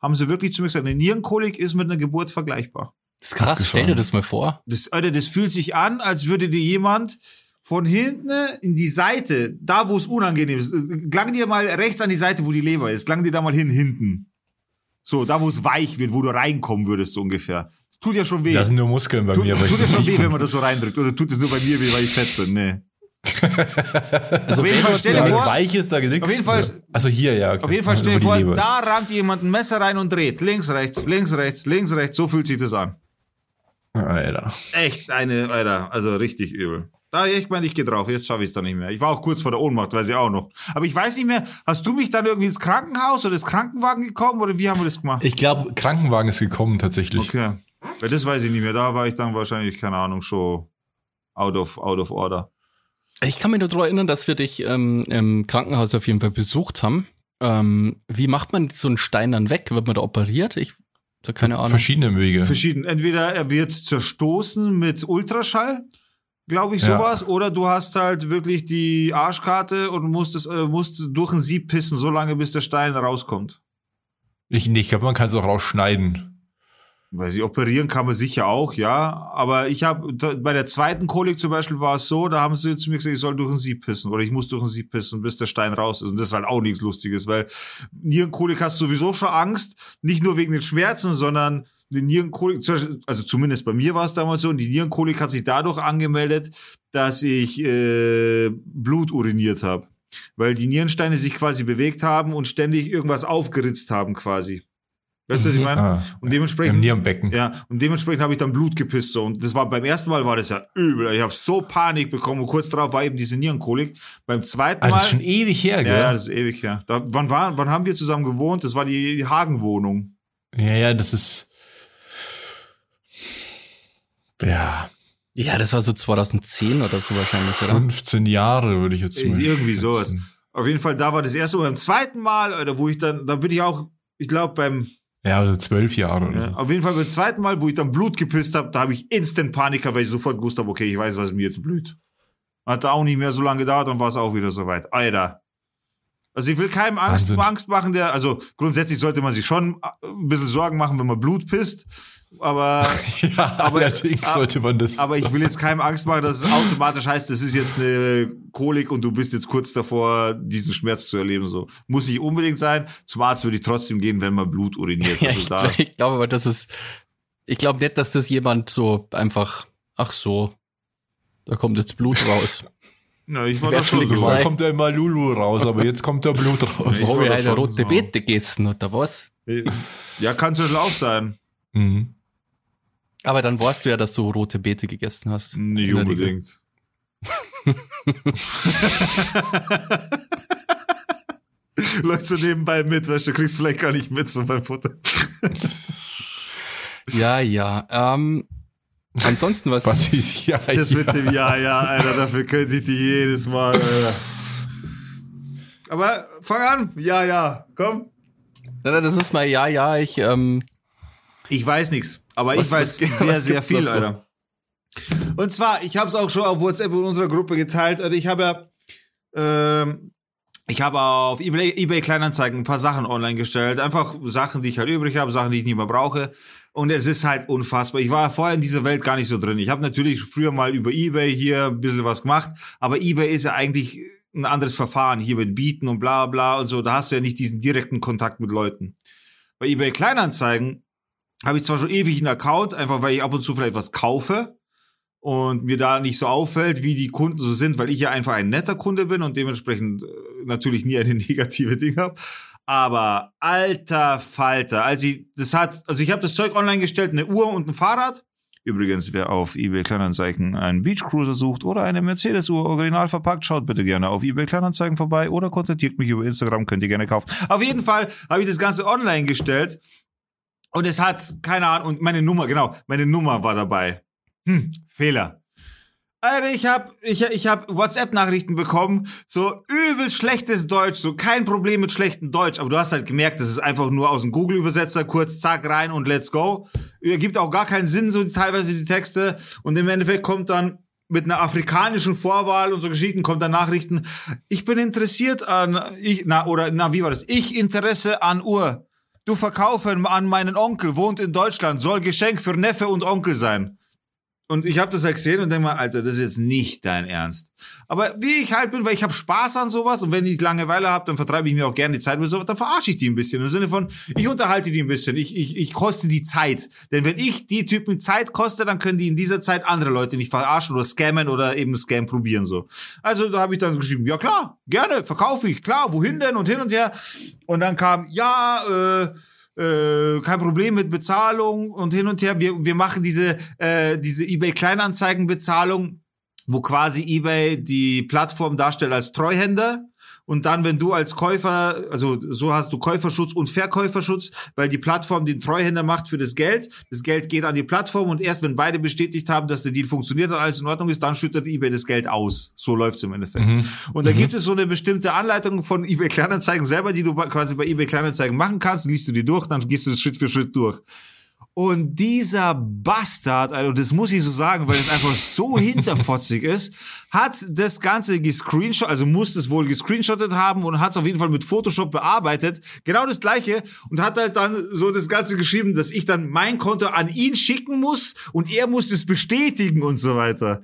Haben sie wirklich zu mir gesagt, eine Nierenkolik ist mit einer Geburt vergleichbar. Das ist krass. Stell dir das mal vor. Das, Alter, das fühlt sich an, als würde dir jemand von hinten in die Seite, da wo es unangenehm ist, äh, klang dir mal rechts an die Seite, wo die Leber ist, klang dir da mal hin, hinten. So, da wo es weich wird, wo du reinkommen würdest, so ungefähr. Das tut ja schon weh. Da sind nur Muskeln bei tut mir. aber tut ich ja so schon nicht- weh, wenn man das so reindrückt. Oder tut es nur bei mir weh, weil ich fett bin? Nee. Also Auf jeden wenn Fall stell dir vor- weich ist da nix. Auf jeden Fall- Also hier, ja. okay. Auf jeden Fall stell dir vor, da rammt jemand ein Messer rein und dreht. Links, rechts, links, rechts. So fühlt sich das an. Alter. Echt eine, Alter, also richtig übel. Da, ich meine, ich gehe drauf, jetzt schaffe ich es doch nicht mehr. Ich war auch kurz vor der Ohnmacht, weiß ich auch noch. Aber ich weiß nicht mehr, hast du mich dann irgendwie ins Krankenhaus oder ins Krankenwagen gekommen oder wie haben wir das gemacht? Ich glaube, Krankenwagen ist gekommen tatsächlich. Okay. Weil das weiß ich nicht mehr. Da war ich dann wahrscheinlich, keine Ahnung, schon out of, out of order. Ich kann mich nur daran erinnern, dass wir dich ähm, im Krankenhaus auf jeden Fall besucht haben. Ähm, wie macht man so einen Stein dann weg? Wird man da operiert? Ich habe keine Ahnung. Verschiedene Wege. Verschieden. Entweder er wird zerstoßen mit Ultraschall, glaube ich, Ja. sowas, oder du hast halt wirklich die Arschkarte und musst es, äh, musst durch ein Sieb pissen, so lange bis der Stein rauskommt. Ich, nee, ich glaube, man kann es auch rausschneiden. Weil sie operieren kann man sicher auch, ja. Aber ich habe bei der zweiten Kolik zum Beispiel war es so, da haben sie zu mir gesagt, ich soll durch ein Sieb pissen oder ich muss durch ein Sieb pissen, bis der Stein raus ist. Und das ist halt auch nichts Lustiges, weil Nierenkolik hast du sowieso schon Angst, nicht nur wegen den Schmerzen, sondern die Nierenkolik, also zumindest bei mir war es damals so, und die Nierenkolik hat sich dadurch angemeldet, dass ich äh, Blut uriniert habe. Weil die Nierensteine sich quasi bewegt haben und ständig irgendwas aufgeritzt haben quasi. Weißt du, was ich meine? Ah, Und Im dementsprechend. Nierenbecken. Ja, und dementsprechend habe ich dann Blut gepisst so und das war beim ersten Mal war das ja übel. Ich habe so Panik bekommen und kurz darauf war eben diese Nierenkolik. Beim zweiten Ah, Mal das ist schon ewig her, gell? ja, ja, das ist ewig her. Da, wann war, wann haben wir zusammen gewohnt? Das war die, die Hagenwohnung. Ja, ja, das ist. Ja, Ja, das war so 2010 oder so wahrscheinlich, oder? 15 Jahre würde ich jetzt mal Irgendwie sowas. Auf jeden Fall, da war das erste Mal. Beim zweiten Mal, Alter, wo ich dann, da bin ich auch, ich glaube beim, Ja, also 12 Jahre. oder ja, auf jeden Fall beim zweiten Mal, wo ich dann Blut gepisst habe, da habe ich instant Panik, gehabt, weil ich sofort gewusst habe, okay, ich weiß, was mir jetzt blüht. Hat auch nicht mehr so lange gedauert und war es auch wieder soweit. Alter. Also ich will keinem Angst. Angst machen, der, also grundsätzlich sollte man sich schon ein bisschen Sorgen machen, wenn man Blut pisst. Aber, Ja, Aber- allerdings sollte man das. aber ich will jetzt keinem Angst machen, dass es automatisch heißt, das ist jetzt eine Kolik und du bist jetzt kurz davor, diesen Schmerz zu erleben. So muss nicht unbedingt sein. Zum Arzt würde ich trotzdem gehen, wenn man Blut uriniert. Ja, Also ich, da, ich glaube aber, das ist, ich glaube nicht, dass das jemand so einfach, ach so, da kommt jetzt Blut raus. Ja, ich war da schon so. gesagt- kommt ja immer Lulu raus, aber jetzt kommt der Blut raus. Ich wir da eine rote so. Beete gegessen, oder was? Ja, kann Beispiel auch sein. Mhm. Aber dann weißt du ja, dass du rote Beete gegessen hast. Nicht unbedingt. Läuft so nebenbei mit, weißt du, du kriegst vielleicht gar nicht mit von meinem Futter. Ja, ja. Ähm, ansonsten was. Was ist ja, Das ja. mit dem Ja, ja, Alter, dafür könnte ich die jedes Mal, Alter. Aber fang an. Ja, ja, komm. Na, Das ist mal ja, ja. Ich ähm, Ich weiß nichts, aber Was- ich weiß was- sehr, sehr viel, so? Alter. Und zwar, ich habe es auch schon auf WhatsApp in unserer Gruppe geteilt. Alter. Ich habe ja, ähm, ich habe auf eBay, eBay Kleinanzeigen ein paar Sachen online gestellt. Einfach Sachen, die ich halt übrig habe, Sachen, die ich nicht mehr brauche. Und es ist halt unfassbar. Ich war vorher in dieser Welt gar nicht so drin. Ich habe natürlich früher mal über eBay hier ein bisschen was gemacht, aber eBay ist ja eigentlich ein anderes Verfahren hier mit Bieten und bla bla und so. Da hast du ja nicht diesen direkten Kontakt mit Leuten. Bei eBay Kleinanzeigen habe ich zwar schon ewig einen Account, einfach weil ich ab und zu vielleicht was kaufe und mir da nicht so auffällt, wie die Kunden so sind, weil ich ja einfach ein netter Kunde bin und dementsprechend äh, natürlich nie eine negative Ding habe. Aber alter Falter, als ich das hat, also ich habe das Zeug online gestellt, eine Uhr und ein Fahrrad. Übrigens, wer auf eBay Kleinanzeigen einen Beach Cruiser sucht oder eine Mercedes-Uhr original verpackt, schaut bitte gerne auf eBay Kleinanzeigen vorbei oder kontaktiert mich über Instagram, könnt ihr gerne kaufen. Auf jeden Fall habe ich das Ganze online gestellt und es hat, keine Ahnung, und meine Nummer, genau, meine Nummer war dabei. Hm, Fehler. Alter, ich hab, ich, ich hab WhatsApp-Nachrichten bekommen, so übel schlechtes Deutsch, so kein Problem mit schlechtem Deutsch, aber du hast halt gemerkt, das ist einfach nur aus dem Google-Übersetzer, kurz zack rein und let's go. Ergibt auch gar keinen Sinn, so teilweise die Texte. Und im Endeffekt kommt dann mit einer afrikanischen Vorwahl und so Geschichten kommt dann Nachrichten, ich bin interessiert an, ich, na, oder, na, wie war das? Ich Interesse an Uhr. Du verkaufen an meinen Onkel, wohnt in Deutschland, soll Geschenk für Neffe und Onkel sein. Und ich habe das halt gesehen und denke mal, Alter, das ist jetzt nicht dein Ernst. Aber wie ich halt bin, weil ich habe Spaß an sowas und wenn ich Langeweile habe, dann vertreibe ich mir auch gerne die Zeit mit sowas, dann verarsche ich die ein bisschen. Im Sinne von, ich unterhalte die ein bisschen, ich, ich, ich koste die Zeit. Denn wenn ich die Typen Zeit koste, dann können die in dieser Zeit andere Leute nicht verarschen oder scammen oder eben Scam probieren so. Also da habe ich dann geschrieben, ja klar, gerne, verkaufe ich, klar, wohin denn und hin und her. Und dann kam, ja, äh, äh, kein Problem mit Bezahlung und hin und her. Wir, wir machen diese, äh, diese eBay Kleinanzeigenbezahlung, wo quasi eBay die Plattform darstellt als Treuhänder und dann, wenn du als Käufer, also so hast du Käuferschutz und Verkäuferschutz, weil die Plattform den Treuhänder macht für das Geld. Das Geld geht an die Plattform und erst wenn beide bestätigt haben, dass der Deal funktioniert und alles in Ordnung ist, dann schüttet eBay das Geld aus. So läuft's im Endeffekt. Mhm. Und da gibt es so eine bestimmte Anleitung von eBay Kleinanzeigen selber, die du quasi bei eBay Kleinanzeigen machen kannst. Liest du die durch, dann gehst du das Schritt für Schritt durch. Und dieser Bastard, also das muss ich so sagen, weil es einfach so hinterfotzig ist, hat das Ganze gescreenshot, also muss es wohl gescreenshottet haben und hat es auf jeden Fall mit Photoshop bearbeitet. Genau das gleiche und hat halt dann so das Ganze geschrieben, dass ich dann mein Konto an ihn schicken muss und er muss es bestätigen und so weiter.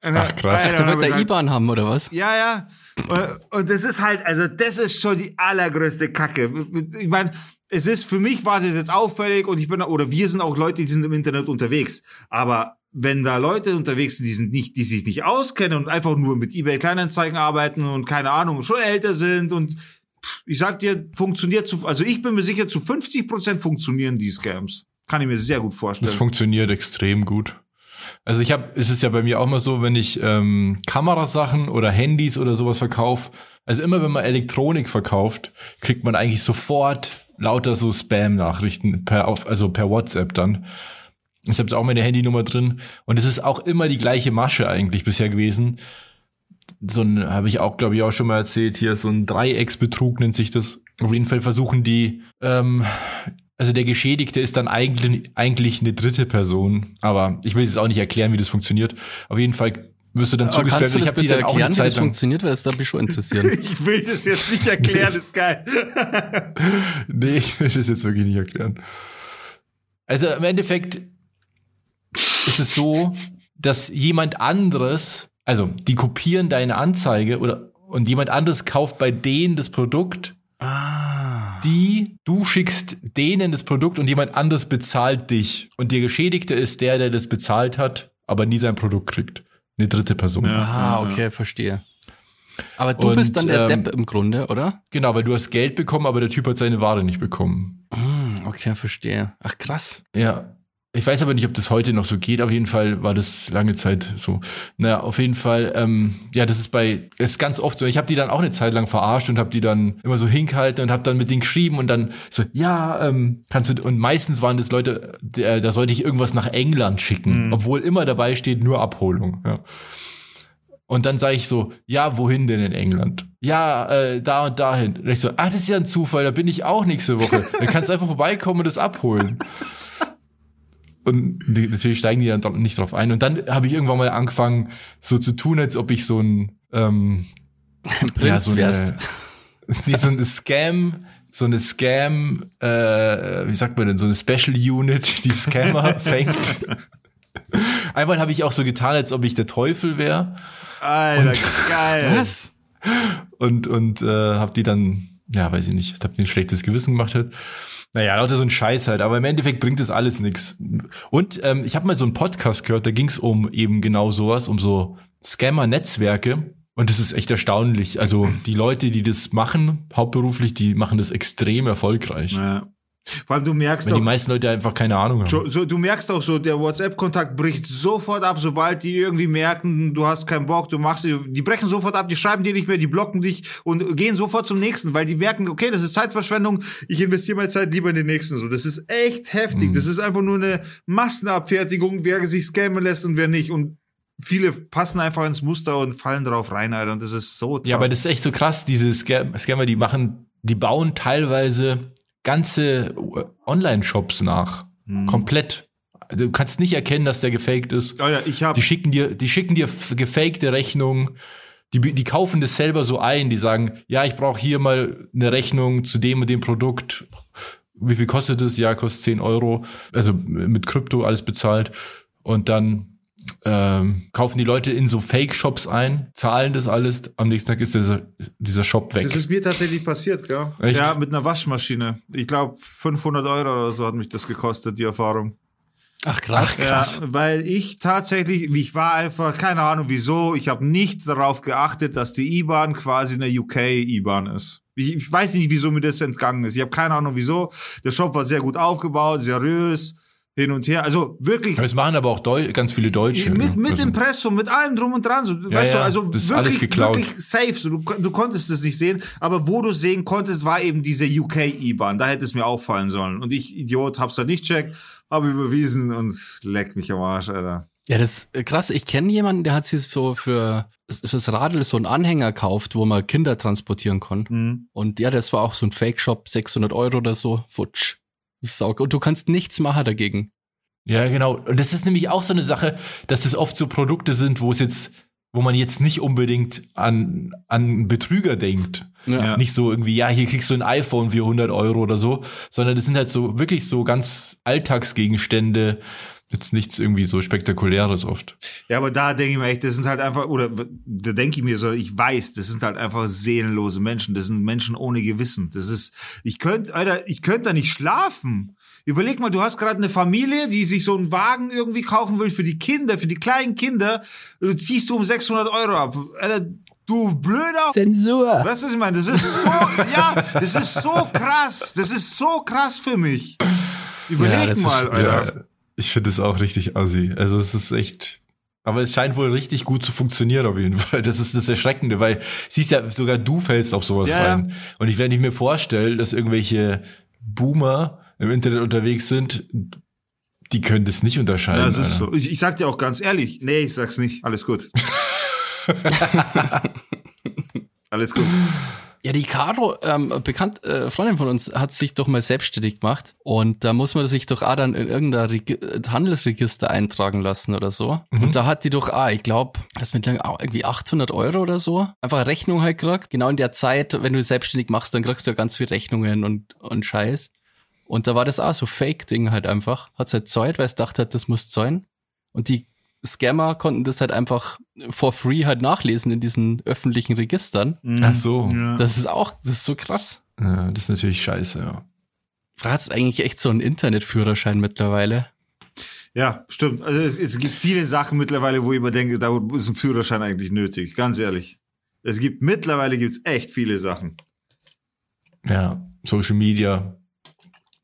Ach, krass. Der wird der IBAN haben, oder was? Ja, ja. Und, und das ist halt, also das ist schon die allergrößte Kacke. Ich meine, es ist für mich war das jetzt auffällig und ich bin oder wir sind auch Leute, die sind im Internet unterwegs. Aber wenn da Leute unterwegs sind, die sind nicht, die sich nicht auskennen und einfach nur mit eBay Kleinanzeigen arbeiten und keine Ahnung schon älter sind und ich sag dir, funktioniert zu, also ich bin mir sicher, zu 50 Prozent funktionieren die Scams. Kann ich mir sehr gut vorstellen. Das funktioniert extrem gut. Also ich habe, es ist ja bei mir auch mal so, wenn ich ähm, Kamerasachen oder Handys oder sowas verkaufe, also immer wenn man Elektronik verkauft, kriegt man eigentlich sofort lauter so Spam-Nachrichten per auf, also per WhatsApp dann. Ich habe auch meine Handynummer drin und es ist auch immer die gleiche Masche eigentlich bisher gewesen. So ein habe ich auch, glaube ich, auch schon mal erzählt hier so ein Dreiecksbetrug nennt sich das. Auf jeden Fall versuchen die ähm, also der Geschädigte ist dann eigentlich, eigentlich eine dritte Person, aber ich will jetzt auch nicht erklären, wie das funktioniert. Auf jeden Fall wirst du dann Aber kannst zugestellt. du Ich das die bitte erklären, wie das funktioniert, weil das darf mich schon interessieren. ich will das jetzt nicht erklären, ist geil. Nee, ich will das jetzt wirklich nicht erklären. Also im Endeffekt ist es so, dass jemand anderes, also die kopieren deine Anzeige oder und jemand anderes kauft bei denen das Produkt, Ah. die du schickst denen das Produkt und jemand anderes bezahlt dich und der Geschädigte ist der, der das bezahlt hat, aber nie sein Produkt kriegt. Eine dritte Person. Ja. ah, okay, verstehe. Aber du Und, bist dann der ähm, Depp im Grunde, oder? Genau, weil du hast Geld bekommen, aber der Typ hat seine Ware nicht bekommen. Hm, okay, verstehe. Ach, krass. Ja. Ich weiß aber nicht, ob das heute noch so geht. Auf jeden Fall war das lange Zeit so. Naja, auf jeden Fall, ähm, ja, das ist bei, das ist ganz oft so. Ich habe die dann auch eine Zeit lang verarscht und habe die dann immer so hingehalten und habe dann mit denen geschrieben und dann so, ja, ähm, kannst du, und meistens waren das Leute, der, da sollte ich irgendwas nach England schicken, obwohl immer dabei steht, nur Abholung. Ja. Und dann sage ich so, ja, wohin denn in England? Ja, äh, da und dahin. Und ich so, ah, das ist ja ein Zufall, da bin ich auch nächste Woche. Dann kannst du einfach vorbeikommen und das abholen. Und die, natürlich steigen die dann nicht drauf ein. Und dann habe ich irgendwann mal angefangen, so zu tun, als ob ich so ein ähm, Prinz so wärst. eine, nee, so eine Scam, so eine Scam, äh, wie sagt man denn, so eine Special Unit, die Scammer fängt. Einmal habe ich auch so getan, als ob ich der Teufel wäre Alter, geil. Was? und und äh, habe die dann, ja, weiß ich nicht, habe den schlechtes Gewissen gemacht halt. Naja, lauter so ein Scheiß halt, aber im Endeffekt bringt das alles nix. Und ähm, ich habe mal so einen Podcast gehört, da ging es um eben genau sowas, um so Scammer-Netzwerke. Und das ist echt erstaunlich. Also die Leute, die das machen, hauptberuflich, die machen das extrem erfolgreich. Ja. Vor allem du merkst Wenn die doch, meisten Leute einfach keine Ahnung haben. so, so, du merkst auch so, der WhatsApp-Kontakt bricht sofort ab, sobald die irgendwie merken, du hast keinen Bock, du machst, die brechen sofort ab, die schreiben dir nicht mehr, die blocken dich und gehen sofort zum nächsten, weil die merken, okay, das ist Zeitverschwendung, ich investiere meine Zeit lieber in den nächsten. So, das ist echt heftig. Mhm. Das ist einfach nur eine Massenabfertigung, wer sich scammen lässt und wer nicht. Und viele passen einfach ins Muster und fallen drauf rein, Alter. Und das ist so Ja, aber das ist echt so krass, diese Scam Scammer, die machen, die bauen teilweise ganze Online-Shops nach. Hm. Komplett. Du kannst nicht erkennen, dass der gefaked ist. Oh ja, ich habe Die schicken dir, die schicken dir gefakte Rechnungen. Die, die kaufen das selber so ein. Die sagen, ja, ich brauche hier mal eine Rechnung zu dem und dem Produkt. Wie viel kostet es? Ja, kostet 10 Euro. Also mit Krypto alles bezahlt. Und dann ähm, kaufen die Leute in so Fake-Shops ein, zahlen das alles. Am nächsten Tag ist dieser, dieser Shop weg. Das ist mir tatsächlich passiert, gell? Echt? Ja, mit einer Waschmaschine. Ich glaube, 500 Euro oder so hat mich das gekostet, die Erfahrung. Ach, krass. Ja, weil ich tatsächlich, ich war einfach, keine Ahnung wieso, ich habe nicht darauf geachtet, dass die IBAN quasi eine UK-IBAN ist. Ich, ich weiß nicht, wieso mir das entgangen ist. Ich habe keine Ahnung, wieso. Der Shop war sehr gut aufgebaut, seriös, hin und her. Also wirklich. Das machen aber auch Deu ganz viele Deutsche. Mit, mit also, Impressum, mit allem drum und dran. So, Ja, weißt du, ja, also das ist wirklich, alles geklaut. wirklich safe. So, du, du konntest es nicht sehen, aber wo du sehen konntest, war eben diese UK-IBAN. Da hätte es mir auffallen sollen. Und ich, Idiot, hab's da nicht checkt, habe überwiesen und leck mich am Arsch, Alter. Ja, das ist krass. Ich kenne jemanden, der hat sich so für fürs Radl so einen Anhänger gekauft, wo man Kinder transportieren konnte. Mhm. Und ja, das war auch so ein Fake-Shop, 600 Euro oder so. Futsch. Das ist sauge. Und du kannst nichts machen dagegen. Ja, genau. Und das ist nämlich auch so eine Sache, dass das oft so Produkte sind, wo es jetzt, wo man jetzt nicht unbedingt an, an Betrüger denkt. Ja. Nicht so irgendwie, ja, hier kriegst du ein iPhone für 100 Euro oder so, sondern das sind halt so wirklich so ganz Alltagsgegenstände. Jetzt nichts irgendwie so spektakuläres oft. Ja, aber da denke ich mir echt, das sind halt einfach, oder da denke ich mir so, ich weiß, das sind halt einfach seelenlose Menschen. Das sind Menschen ohne Gewissen. Das ist, ich könnte, Alter, ich könnte da nicht schlafen. Überleg mal, du hast gerade eine Familie, die sich so einen Wagen irgendwie kaufen will für die Kinder, für die kleinen Kinder. Du ziehst du um 600 Euro ab. Alter, du blöder Zensur. Weißt du, was ich meine? Das ist so, ja, das ist so krass. Das ist so krass für mich. Überleg Ja, das ist- mal, Alter. Ja, ich finde es auch richtig assi. Also es ist echt. Aber es scheint wohl richtig gut zu funktionieren auf jeden Fall. Das ist das Erschreckende, weil siehst ja, sogar du fällst auf sowas Ja, ja. rein. Und ich, wenn ich mir vorstelle, dass irgendwelche Boomer im Internet unterwegs sind, die können das nicht unterscheiden. Ja, das ist Alter. so. Ich, ich sag dir auch ganz ehrlich, nee, ich sag's nicht. Alles gut. Alles gut. Ja, die Caro, ähm, bekannt, äh, Freundin von uns, hat sich doch mal selbstständig gemacht. Und da muss man sich doch auch dann in irgendein Reg Handelsregister eintragen lassen oder so. Und da hat die doch, ah, ich glaube, das mit lang auch irgendwie 800 Euro oder so. Einfach eine Rechnung halt gekriegt. Genau in der Zeit, wenn du selbstständig machst, dann kriegst du ja ganz viel Rechnungen und, und Scheiß. Und da war das auch so Fake-Ding halt einfach. Hat's halt zahlt, weil es dachte hat, das muss zahlen. Und die Scammer konnten das halt einfach for free halt nachlesen in diesen öffentlichen Registern. Ach so. Ja. Das ist auch, das ist so krass. Ja, das ist natürlich scheiße, ja. Fragt eigentlich echt so einen Internetführerschein mittlerweile. Ja, stimmt. Also es, es gibt viele Sachen mittlerweile, wo ich immer denke, da ist ein Führerschein eigentlich nötig. Ganz ehrlich. Es gibt mittlerweile gibt's echt viele Sachen. Ja, Social Media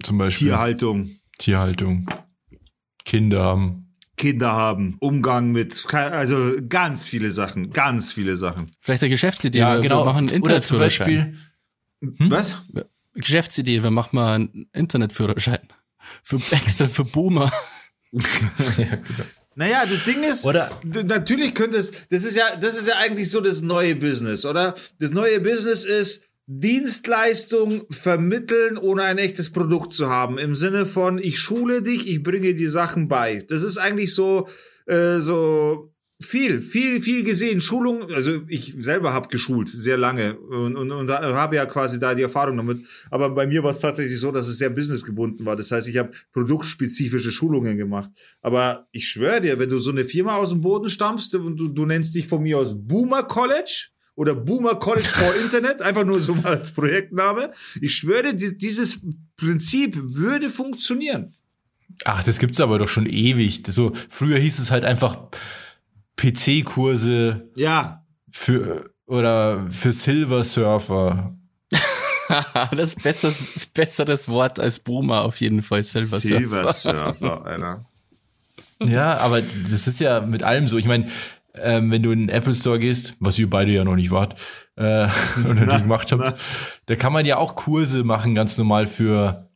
zum Beispiel. Tierhaltung, Tierhaltung. Kinder haben. Kinder haben, Umgang mit, also ganz viele Sachen, ganz viele Sachen. Vielleicht eine Geschäftsidee. Ja, wir, genau. wir machen einen Oder zum. Beispiel, Was? Geschäftsidee, wir machen mal einen Internetführerschein. Für extra für Boomer. Naja, das Ding ist, Oder- natürlich könnte es, das ist ja, das ist ja eigentlich so das neue Business, oder? Das neue Business ist Dienstleistung vermitteln, ohne ein echtes Produkt zu haben. Im Sinne von, ich schule dich, ich bringe dir Sachen bei. Das ist eigentlich so, äh, so viel, viel, viel gesehen. Schulung, also ich selber habe geschult, sehr lange und, und, und habe ja quasi da die Erfahrung damit. Aber bei mir war es tatsächlich so, dass es sehr businessgebunden war. Das heißt, ich habe produktspezifische Schulungen gemacht. Aber ich schwöre dir, wenn du so eine Firma aus dem Boden stampfst und du, du nennst dich von mir aus Boomer College oder Boomer College for Internet, einfach nur so mal als Projektname, ich schwöre dieses Prinzip würde funktionieren. ach, das gibt's aber doch schon ewig. Das So, früher hieß es halt einfach PC-Kurse Ja, für, oder für Silver Surfer. das ist besseres, besseres Wort als Boomer auf jeden Fall. Silver Surfer. Silver Surfer, Alter. Ja, aber das ist ja mit allem so. Ich meine, ähm, wenn du in den Apple Store gehst, was ihr beide ja noch nicht wart, äh, oder Na, die gemacht habt, na. da kann man ja auch Kurse machen, ganz normal für,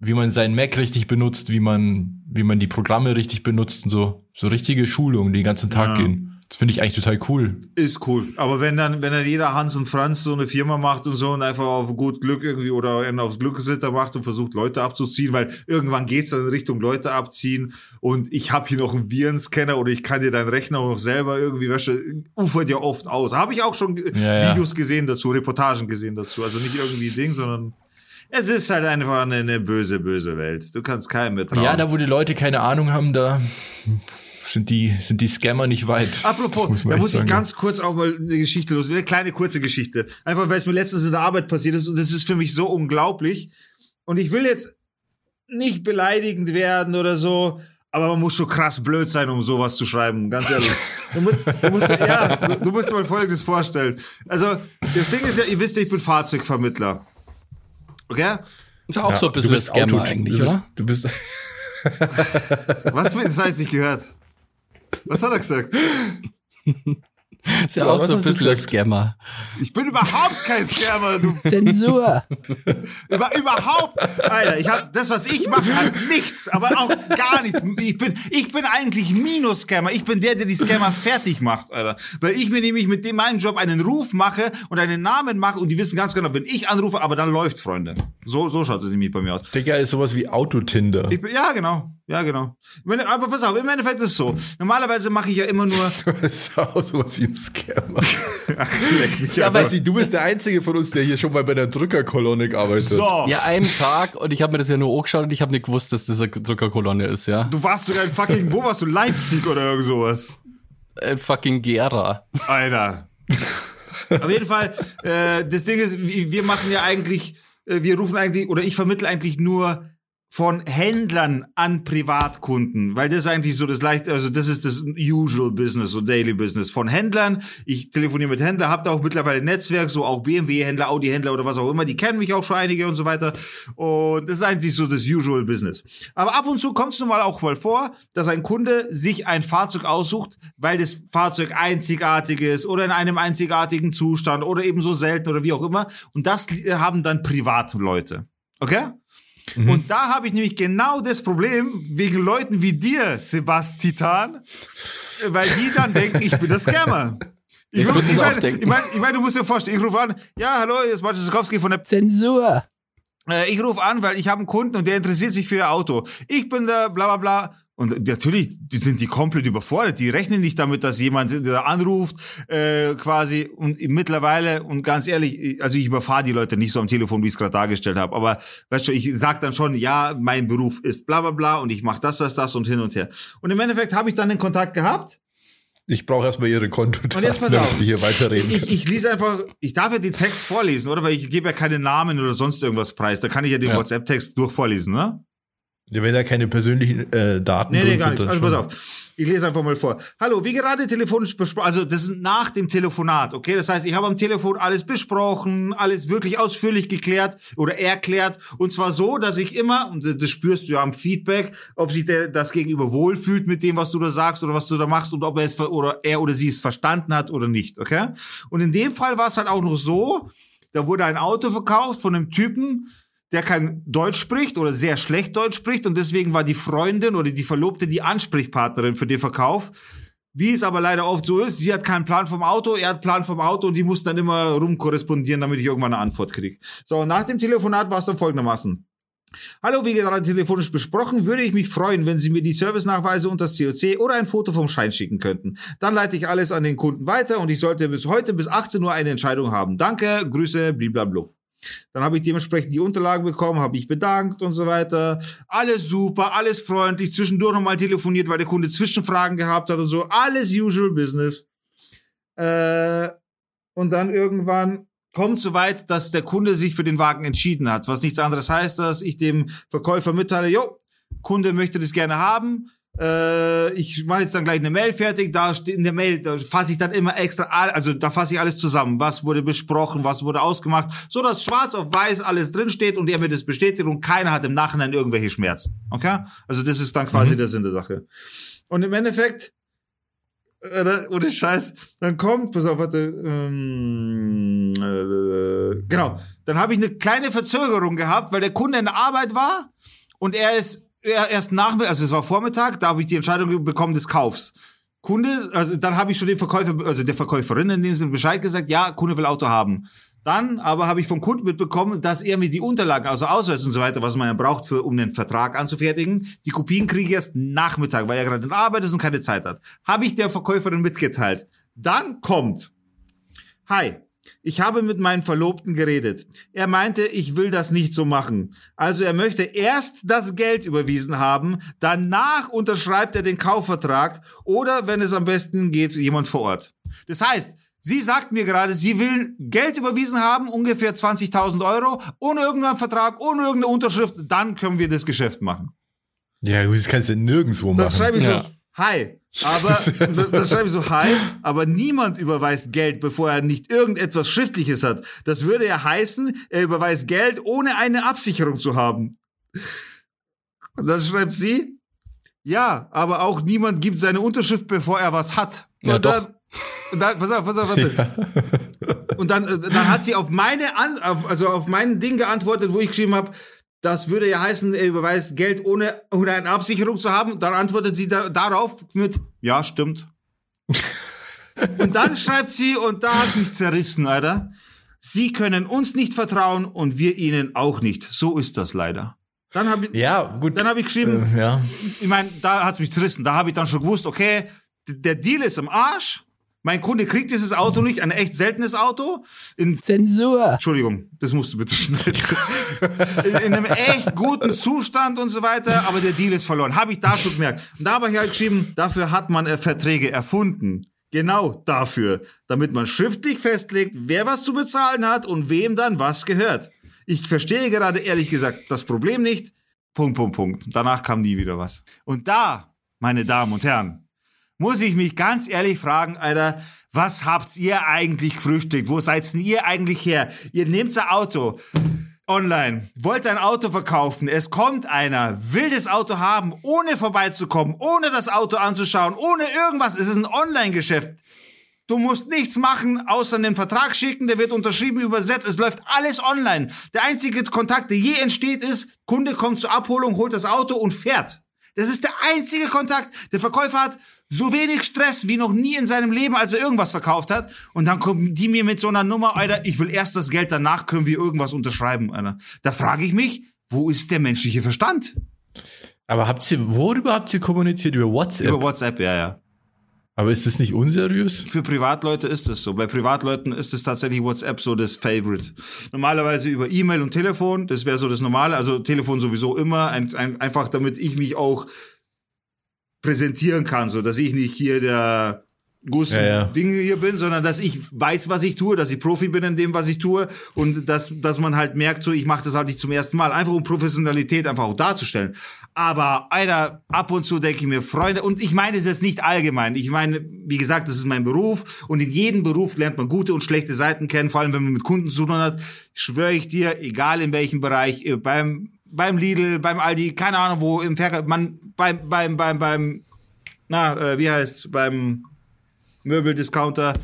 wie man seinen Mac richtig benutzt, wie man, wie man die Programme richtig benutzt und so. So richtige Schulungen, die den ganzen Tag Ja. gehen. Das finde ich eigentlich total cool. Ist cool. Aber wenn dann, wenn dann jeder Hans und Franz so eine Firma macht und so und einfach auf gut Glück irgendwie oder aufs Glückssitter macht und versucht Leute abzuziehen, weil irgendwann geht's dann in Richtung Leute abziehen und ich habe hier noch einen Virenscanner oder ich kann dir deinen Rechner auch noch selber irgendwie, du, ufert ja oft aus. Habe ich auch schon Ja, ja. Videos gesehen dazu, Reportagen gesehen dazu. Also nicht irgendwie Ding, sondern es ist halt einfach eine, eine böse, böse Welt. Du kannst keinem mehr trauen. Ja, da wo die Leute keine Ahnung haben, da sind die, sind die Scammer nicht weit. Apropos, man da muss ich sagen. ganz kurz auch mal eine Geschichte los, eine kleine kurze Geschichte. Einfach weil es mir letztens in der Arbeit passiert ist und das ist für mich so unglaublich. Und ich will jetzt nicht beleidigend werden oder so, Aber man muss schon krass blöd sein, um sowas zu schreiben, ganz ehrlich. Du musst, du musst, ja, du, du musst dir mal Folgendes vorstellen. Also, das Ding ist ja, ihr wisst ja, ich bin Fahrzeugvermittler. Okay? Ist auch so ein bisschen das Scammer eigentlich, du bist, oder? Du bist, Was für das heißt nicht gehört? Was hat er gesagt? Ist ja, Ja, auch so ein bisschen ein? Scammer. Ich bin überhaupt kein Scammer, du Zensur. Über, überhaupt, Alter, ich habe das, was ich mache, hat nichts, aber auch gar nichts. Ich bin, ich bin eigentlich Minus-Scammer. Ich bin der, der die Scammer fertig macht, Alter. Weil ich mir nämlich mit dem meinem Job einen Ruf mache und einen Namen mache und die wissen ganz genau, wenn ich anrufe, aber dann läuft, Freunde. So, so schaut es nämlich bei mir aus. Digga, ist sowas wie Autotinder. Ich bin, ja, genau. Ja, genau. Aber pass auf, im Endeffekt ist es so. Normalerweise mache ich ja immer nur. Das ist auch sowas wie ein Scammer. Leck mich Ja, weißt du, du bist der Einzige von uns, der hier schon mal bei der Drückerkolonne gearbeitet hat. so. Ja, einen Tag und ich habe mir das ja nur angeschaut und ich habe nicht gewusst, dass das eine Druckerkolonne ist, ja. Du warst sogar in fucking, wo warst du? Leipzig oder irgend sowas? Ein fucking Gera. Alter. Auf jeden Fall, äh, das Ding ist, wir wir machen ja eigentlich, äh, wir rufen eigentlich, oder ich vermittle eigentlich nur von Händlern an Privatkunden, weil das ist eigentlich so das leicht, also das ist das usual Business, so Daily Business von Händlern. Ich telefoniere mit Händlern, habe da auch mittlerweile ein Netzwerk, so auch BMW-Händler, Audi-Händler oder was auch immer, die kennen mich auch schon einige und so weiter. Und das ist eigentlich so das usual Business. Aber ab und zu kommt es nun mal auch mal vor, dass ein Kunde sich ein Fahrzeug aussucht, weil das Fahrzeug einzigartig ist oder in einem einzigartigen Zustand oder eben so selten oder wie auch immer. Und das äh, haben dann Privatleute. Okay? Und da habe ich nämlich genau das Problem wegen Leuten wie dir, Sebastian, weil die dann denken, ich bin der Scammer. Ich, Ich ruf- würd das ich meine, ich meine, ich meine, du musst dir vorstellen, ich rufe an, ja, hallo, hier ist Martin Sikowski von der Zensur. äh, ich rufe an, weil ich habe einen Kunden und der interessiert sich für ihr Auto. Ich bin der bla bla bla. Und natürlich die sind die komplett überfordert. Die rechnen nicht damit, dass jemand der anruft, äh, quasi und mittlerweile, und ganz ehrlich, also ich überfahre die Leute nicht so am Telefon, wie ich es gerade dargestellt habe. Aber weißt du, ich sag dann schon, ja, mein Beruf ist bla bla bla und ich mache das, das, das und hin und her. Und im Endeffekt habe ich dann den Kontakt gehabt. Ich brauche erstmal ihre Konto, Und jetzt pass auf. wir hier weiterreden. Ich, ich lese einfach, ich darf ja den Text vorlesen, oder? Weil ich gebe ja keine Namen oder sonst irgendwas preis. Da kann ich ja den Ja. WhatsApp-Text durchvorlesen, ne? Wenn da keine persönlichen äh, Daten Nee, nee, drin gar sind, nicht. Also pass auf. Ich lese einfach mal vor. Hallo, wie gerade telefonisch besprochen, also das ist nach dem Telefonat, okay? Das heißt, ich habe am Telefon alles besprochen, alles wirklich ausführlich geklärt oder erklärt. Und zwar so, dass ich immer, und das- spürst du ja am Feedback, ob sich der, das Gegenüber wohlfühlt mit dem, was du da sagst oder was du da machst und ob er es oder er oder sie es verstanden hat oder nicht, okay? Und in dem Fall war es halt auch noch so, da wurde ein Auto verkauft von einem Typen, der kein Deutsch spricht oder sehr schlecht Deutsch spricht und deswegen war die Freundin oder die Verlobte die Ansprechpartnerin für den Verkauf. Wie es aber leider oft so ist, sie hat keinen Plan vom Auto, er hat Plan vom Auto und die muss dann immer rumkorrespondieren, damit ich irgendwann eine Antwort kriege. So, nach dem Telefonat war es dann folgendermaßen. Hallo, wie gerade telefonisch besprochen, würde ich mich freuen, wenn Sie mir die Servicenachweise und das COC oder ein Foto vom Schein schicken könnten. Dann leite ich alles an den Kunden weiter und ich sollte bis heute bis 18 Uhr eine Entscheidung haben. Danke, Grüße, blablabla. Dann habe ich dementsprechend die Unterlagen bekommen, habe ich bedankt und so weiter. Alles super, alles freundlich. Zwischendurch nochmal telefoniert, weil der Kunde Zwischenfragen gehabt hat und so. Alles usual business. Äh, und dann irgendwann kommt so weit, dass der Kunde sich für den Wagen entschieden hat. Was nichts anderes heißt, dass ich dem Verkäufer mitteile, jo, Kunde möchte das gerne haben. Äh, ich mache jetzt dann gleich eine Mail fertig. Da steht in der Mail, da fasse ich dann immer extra, also da fasse ich alles zusammen. Was wurde besprochen, was wurde ausgemacht, so dass schwarz auf weiß alles drin steht und er mir das bestätigt und keiner hat im Nachhinein irgendwelche Schmerzen. Okay? Also das ist dann quasi der Sinn der Sache. Und im Endeffekt, äh, ohne Scheiß, dann kommt, pass auf, warte, ähm, äh, genau, dann habe ich eine kleine Verzögerung gehabt, weil der Kunde in der Arbeit war und er ist er erst Nachmittag, also es war Vormittag, da habe ich die Entscheidung bekommen des Kaufs. Kunde, also dann habe ich schon dem Verkäufer, also der Verkäuferin in dem Sinne Bescheid gesagt, ja, Kunde will Auto haben. Dann aber habe ich vom Kunden mitbekommen, dass er mir die Unterlagen, also Ausweis und so weiter, was man ja braucht, für, um den Vertrag anzufertigen, die Kopien kriege ich erst Nachmittag, weil er gerade in Arbeit ist und keine Zeit hat. Habe ich der Verkäuferin mitgeteilt. Dann kommt, hi, ich habe mit meinem Verlobten geredet. Er meinte, ich will das nicht so machen. Also er möchte erst das Geld überwiesen haben, danach unterschreibt er den Kaufvertrag oder, wenn es am besten geht, jemand vor Ort. Das heißt, sie sagt mir gerade, sie will Geld überwiesen haben, ungefähr 20.000 Euro, ohne irgendeinen Vertrag, ohne irgendeine Unterschrift, dann können wir das Geschäft machen. Ja, das kannst du nirgendwo Dann machen. schreibe ich Ja. so, hi. Aber dann schreibe ich so, hi, aber niemand überweist Geld, bevor er nicht irgendetwas Schriftliches hat. Das würde ja heißen, er überweist Geld, ohne eine Absicherung zu haben. Und dann schreibt sie, ja, aber auch niemand gibt seine Unterschrift, bevor er was hat. Ja, und doch. dann, und dann, pass auf, pass auf, warte. Und dann, äh, dann hat sie auf meine, An also auf mein Ding geantwortet, wo ich geschrieben habe, das würde ja heißen, er überweist Geld ohne, ohne eine Absicherung zu haben. Dann antwortet sie da, darauf mit, ja, stimmt. und dann schreibt sie, und da hat mich zerrissen, Alter. Sie können uns nicht vertrauen und wir ihnen auch nicht. So ist das leider. Dann habe ich, Ja, gut. dann habe ich geschrieben, äh, ja. ich meine, da hat's mich zerrissen. Da habe ich dann schon gewusst, okay, der Deal ist im Arsch. Mein Kunde kriegt dieses Auto nicht, ein echt seltenes Auto. In, Zensur. Entschuldigung, das musst du bitte schneiden. in, in einem echt guten Zustand und so weiter, aber der Deal ist verloren. Habe ich da schon gemerkt. Und da habe ich halt geschrieben, dafür hat man äh, Verträge erfunden. Genau dafür. Damit man schriftlich festlegt, wer was zu bezahlen hat und wem dann was gehört. Ich verstehe gerade ehrlich gesagt das Problem nicht. Punkt, Punkt, Punkt. Danach kam nie wieder was. Und da, meine Damen und Herren, muss ich mich ganz ehrlich fragen, Alter, was habt ihr eigentlich gefrühstückt? Wo seid denn ihr eigentlich her? Ihr nehmt ein Auto online, wollt ein Auto verkaufen, es kommt einer, will das Auto haben, ohne vorbeizukommen, ohne das Auto anzuschauen, ohne irgendwas. Es ist ein Online-Geschäft. Du musst nichts machen, außer einen Vertrag schicken, der wird unterschrieben, übersetzt. Es läuft alles online. Der einzige Kontakt, der je entsteht, ist, Kunde kommt zur Abholung, holt das Auto und fährt. Das ist der einzige Kontakt. Der Verkäufer hat so wenig Stress wie noch nie in seinem Leben, als er irgendwas verkauft hat. Und dann kommen die mir mit so einer Nummer, Alter, ich will erst das Geld, danach können wir irgendwas unterschreiben, Alter. Da frage ich mich, wo ist der menschliche Verstand? Aber habt ihr, worüber habt ihr kommuniziert? Über WhatsApp? Über WhatsApp, ja, ja. Aber ist das nicht unseriös? Für Privatleute ist es so. Bei Privatleuten ist es tatsächlich WhatsApp so das Favorite. Normalerweise über E-Mail und Telefon, das wäre so das Normale. Also Telefon sowieso immer, ein, ein, einfach damit ich mich auch präsentieren kann, so dass ich nicht hier der Gusto Ja, ja. Dinge hier bin, sondern dass ich weiß, was ich tue, dass ich Profi bin in dem, was ich tue und dass, dass man halt merkt, so ich mache das halt nicht zum ersten Mal, einfach um Professionalität einfach auch darzustellen. Aber Alter, ab und zu denke ich mir, Freunde, und ich meine es jetzt nicht allgemein. Ich meine, wie gesagt, das ist mein Beruf und in jedem Beruf lernt man gute und schlechte Seiten kennen, vor allem wenn man mit Kunden zu tun hat. Schwöre ich dir, egal in welchem Bereich, äh, beim beim Lidl, beim Aldi, keine Ahnung wo, im Verkauf, man beim beim beim beim na, äh, wie heißt's, beim Möbeldiscounter.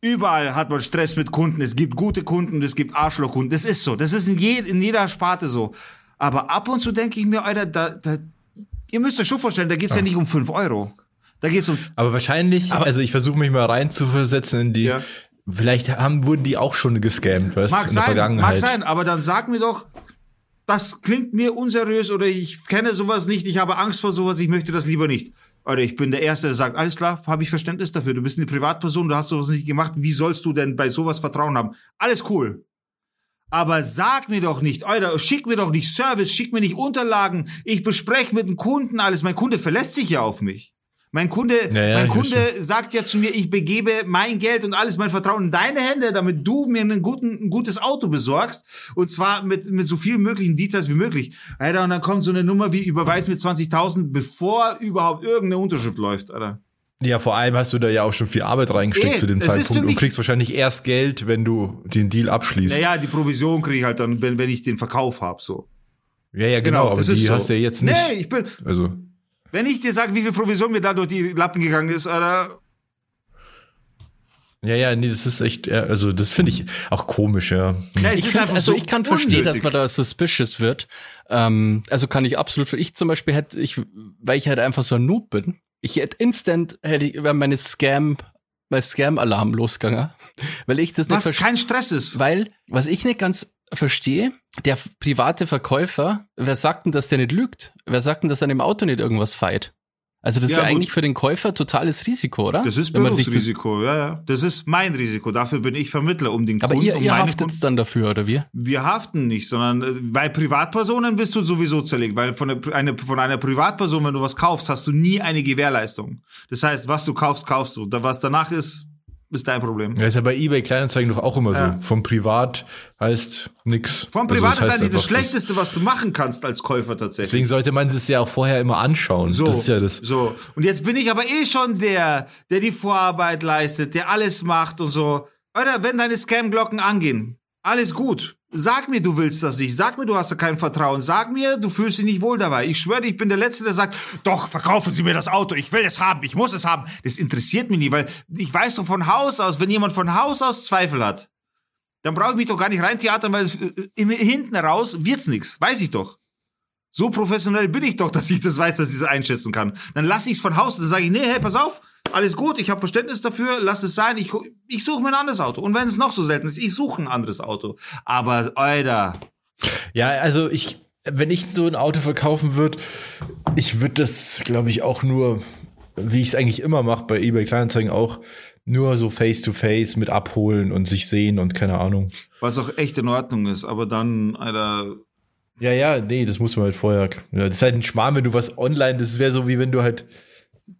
Überall hat man Stress mit Kunden. Es gibt gute Kunden, es gibt Arschlochkunden. Das ist so. Das ist in, je, in jeder Sparte so. Aber ab und zu denke ich mir, Alter, da, da, ihr müsst euch schon vorstellen, da geht's ja. nicht um 5 Euro. Da geht's um. Aber wahrscheinlich, also ich versuche mich mal reinzuversetzen in die. Ja. Vielleicht haben, wurden die auch schon gescammt, weißt Mag in der sein, Vergangenheit. mag sein, aber dann sag mir doch, das klingt mir unseriös oder ich kenne sowas nicht, ich habe Angst vor sowas, ich möchte das lieber nicht. Oder ich bin der Erste, der sagt, alles klar, habe ich Verständnis dafür. Du bist eine Privatperson, du hast sowas nicht gemacht. Wie sollst du denn bei sowas Vertrauen haben? Alles cool. Aber sag mir doch nicht, Alter, schick mir doch nicht Service, schick mir nicht Unterlagen. Ich bespreche mit dem Kunden alles. Mein Kunde verlässt sich ja auf mich. Mein Kunde, Ja, ja, mein Kunde verstehe. sagt ja zu mir, ich begebe mein Geld und alles mein Vertrauen in deine Hände, damit du mir einen guten, ein gutes Auto besorgst. Und zwar mit, mit so vielen möglichen Details wie möglich. Alter, und dann kommt so eine Nummer wie überweis mir 20.000, bevor überhaupt irgendeine Unterschrift läuft, Alter. Ja, vor allem hast du da ja auch schon viel Arbeit reingesteckt Eh, zu dem Zeitpunkt und mich- kriegst wahrscheinlich erst Geld, wenn du den Deal abschließt. Naja, die Provision kriege ich halt dann, wenn, wenn ich den Verkauf hab, so. ja, ja, genau, aber das die so. hast du ja jetzt nicht. Nee, ich bin, Also, wenn ich dir sage, wie viel Provision mir da durch die Lappen gegangen ist, Alter, ja, ja, nee, das ist echt, also das finde ich auch komisch, ja. ja, es Ich ist find, einfach also so ich kann verstehen, dass man da suspicious wird. Ähm, also kann ich absolut für ich zum Beispiel hätte ich, weil ich halt einfach so ein Noob bin. Ich hätte instant hätte ich wäre meine Scam, mein Scam-Alarm losgegangen, weil ich das nicht Was kein Stress ist. Weil, was ich nicht ganz verstehe, der private Verkäufer, wer sagt denn, dass der nicht lügt? Wer sagt denn, dass an dem Auto nicht irgendwas feit? Also das Ja, ist ja eigentlich für den Käufer totales Risiko, oder? Das ist Berufsrisiko, ja, ja. Das ist mein Risiko. Dafür bin ich Vermittler, um den Aber Kunden, ihr, um ihr haftet dann dafür, oder wie? Wir haften nicht, sondern äh, bei Privatpersonen bist du sowieso zerlegt, weil von, eine, von einer Privatperson, wenn du was kaufst, hast du nie eine Gewährleistung. Das heißt, was du kaufst, kaufst du. Was danach ist, ist dein Problem. Ja, ist ja bei eBay Kleinanzeigen doch auch immer Ja. so. Vom Privat heißt nix. Vom Also Privat das heißt ist eigentlich das Schlechteste, was du machen kannst als Käufer tatsächlich. Deswegen sollte man es ja auch vorher immer anschauen. So, Das ist ja das. so. Und jetzt bin ich aber eh schon der, der die Vorarbeit leistet, der alles macht und so. Oder wenn deine Scam-Glocken angehen, alles gut. Sag mir, du willst das nicht. Sag mir, du hast da kein Vertrauen. Sag mir, du fühlst dich nicht wohl dabei. Ich schwöre, ich bin der Letzte, der sagt, doch, verkaufen Sie mir das Auto. Ich will es haben. Ich muss es haben. Das interessiert mich nicht, weil ich weiß doch von Haus aus, wenn jemand von Haus aus Zweifel hat, dann brauche ich mich doch gar nicht reintheatern, weil es, äh, hinten raus wird's nix. Weiß ich doch. So professionell bin ich doch, dass ich das weiß, dass ich es einschätzen kann. Dann lasse ich es von Haus, dann sage ich, nee, hey, pass auf, alles gut, ich habe Verständnis dafür, lass es sein, ich, ich suche mir ein anderes Auto. Und wenn es noch so selten ist, ich suche ein anderes Auto. Aber, Alter, Ja, also ich, wenn ich so ein Auto verkaufen würde, ich würde das, glaube ich, auch nur, wie ich es eigentlich immer mache, bei eBay Kleinanzeigen auch, nur so face to face mit abholen und sich sehen und keine Ahnung. was auch echt in Ordnung ist, aber dann, Alter, Ja, ja, nee, das muss man halt vorher. Ja, das ist halt ein Schmarrn, wenn du was online, das wäre so wie wenn du halt,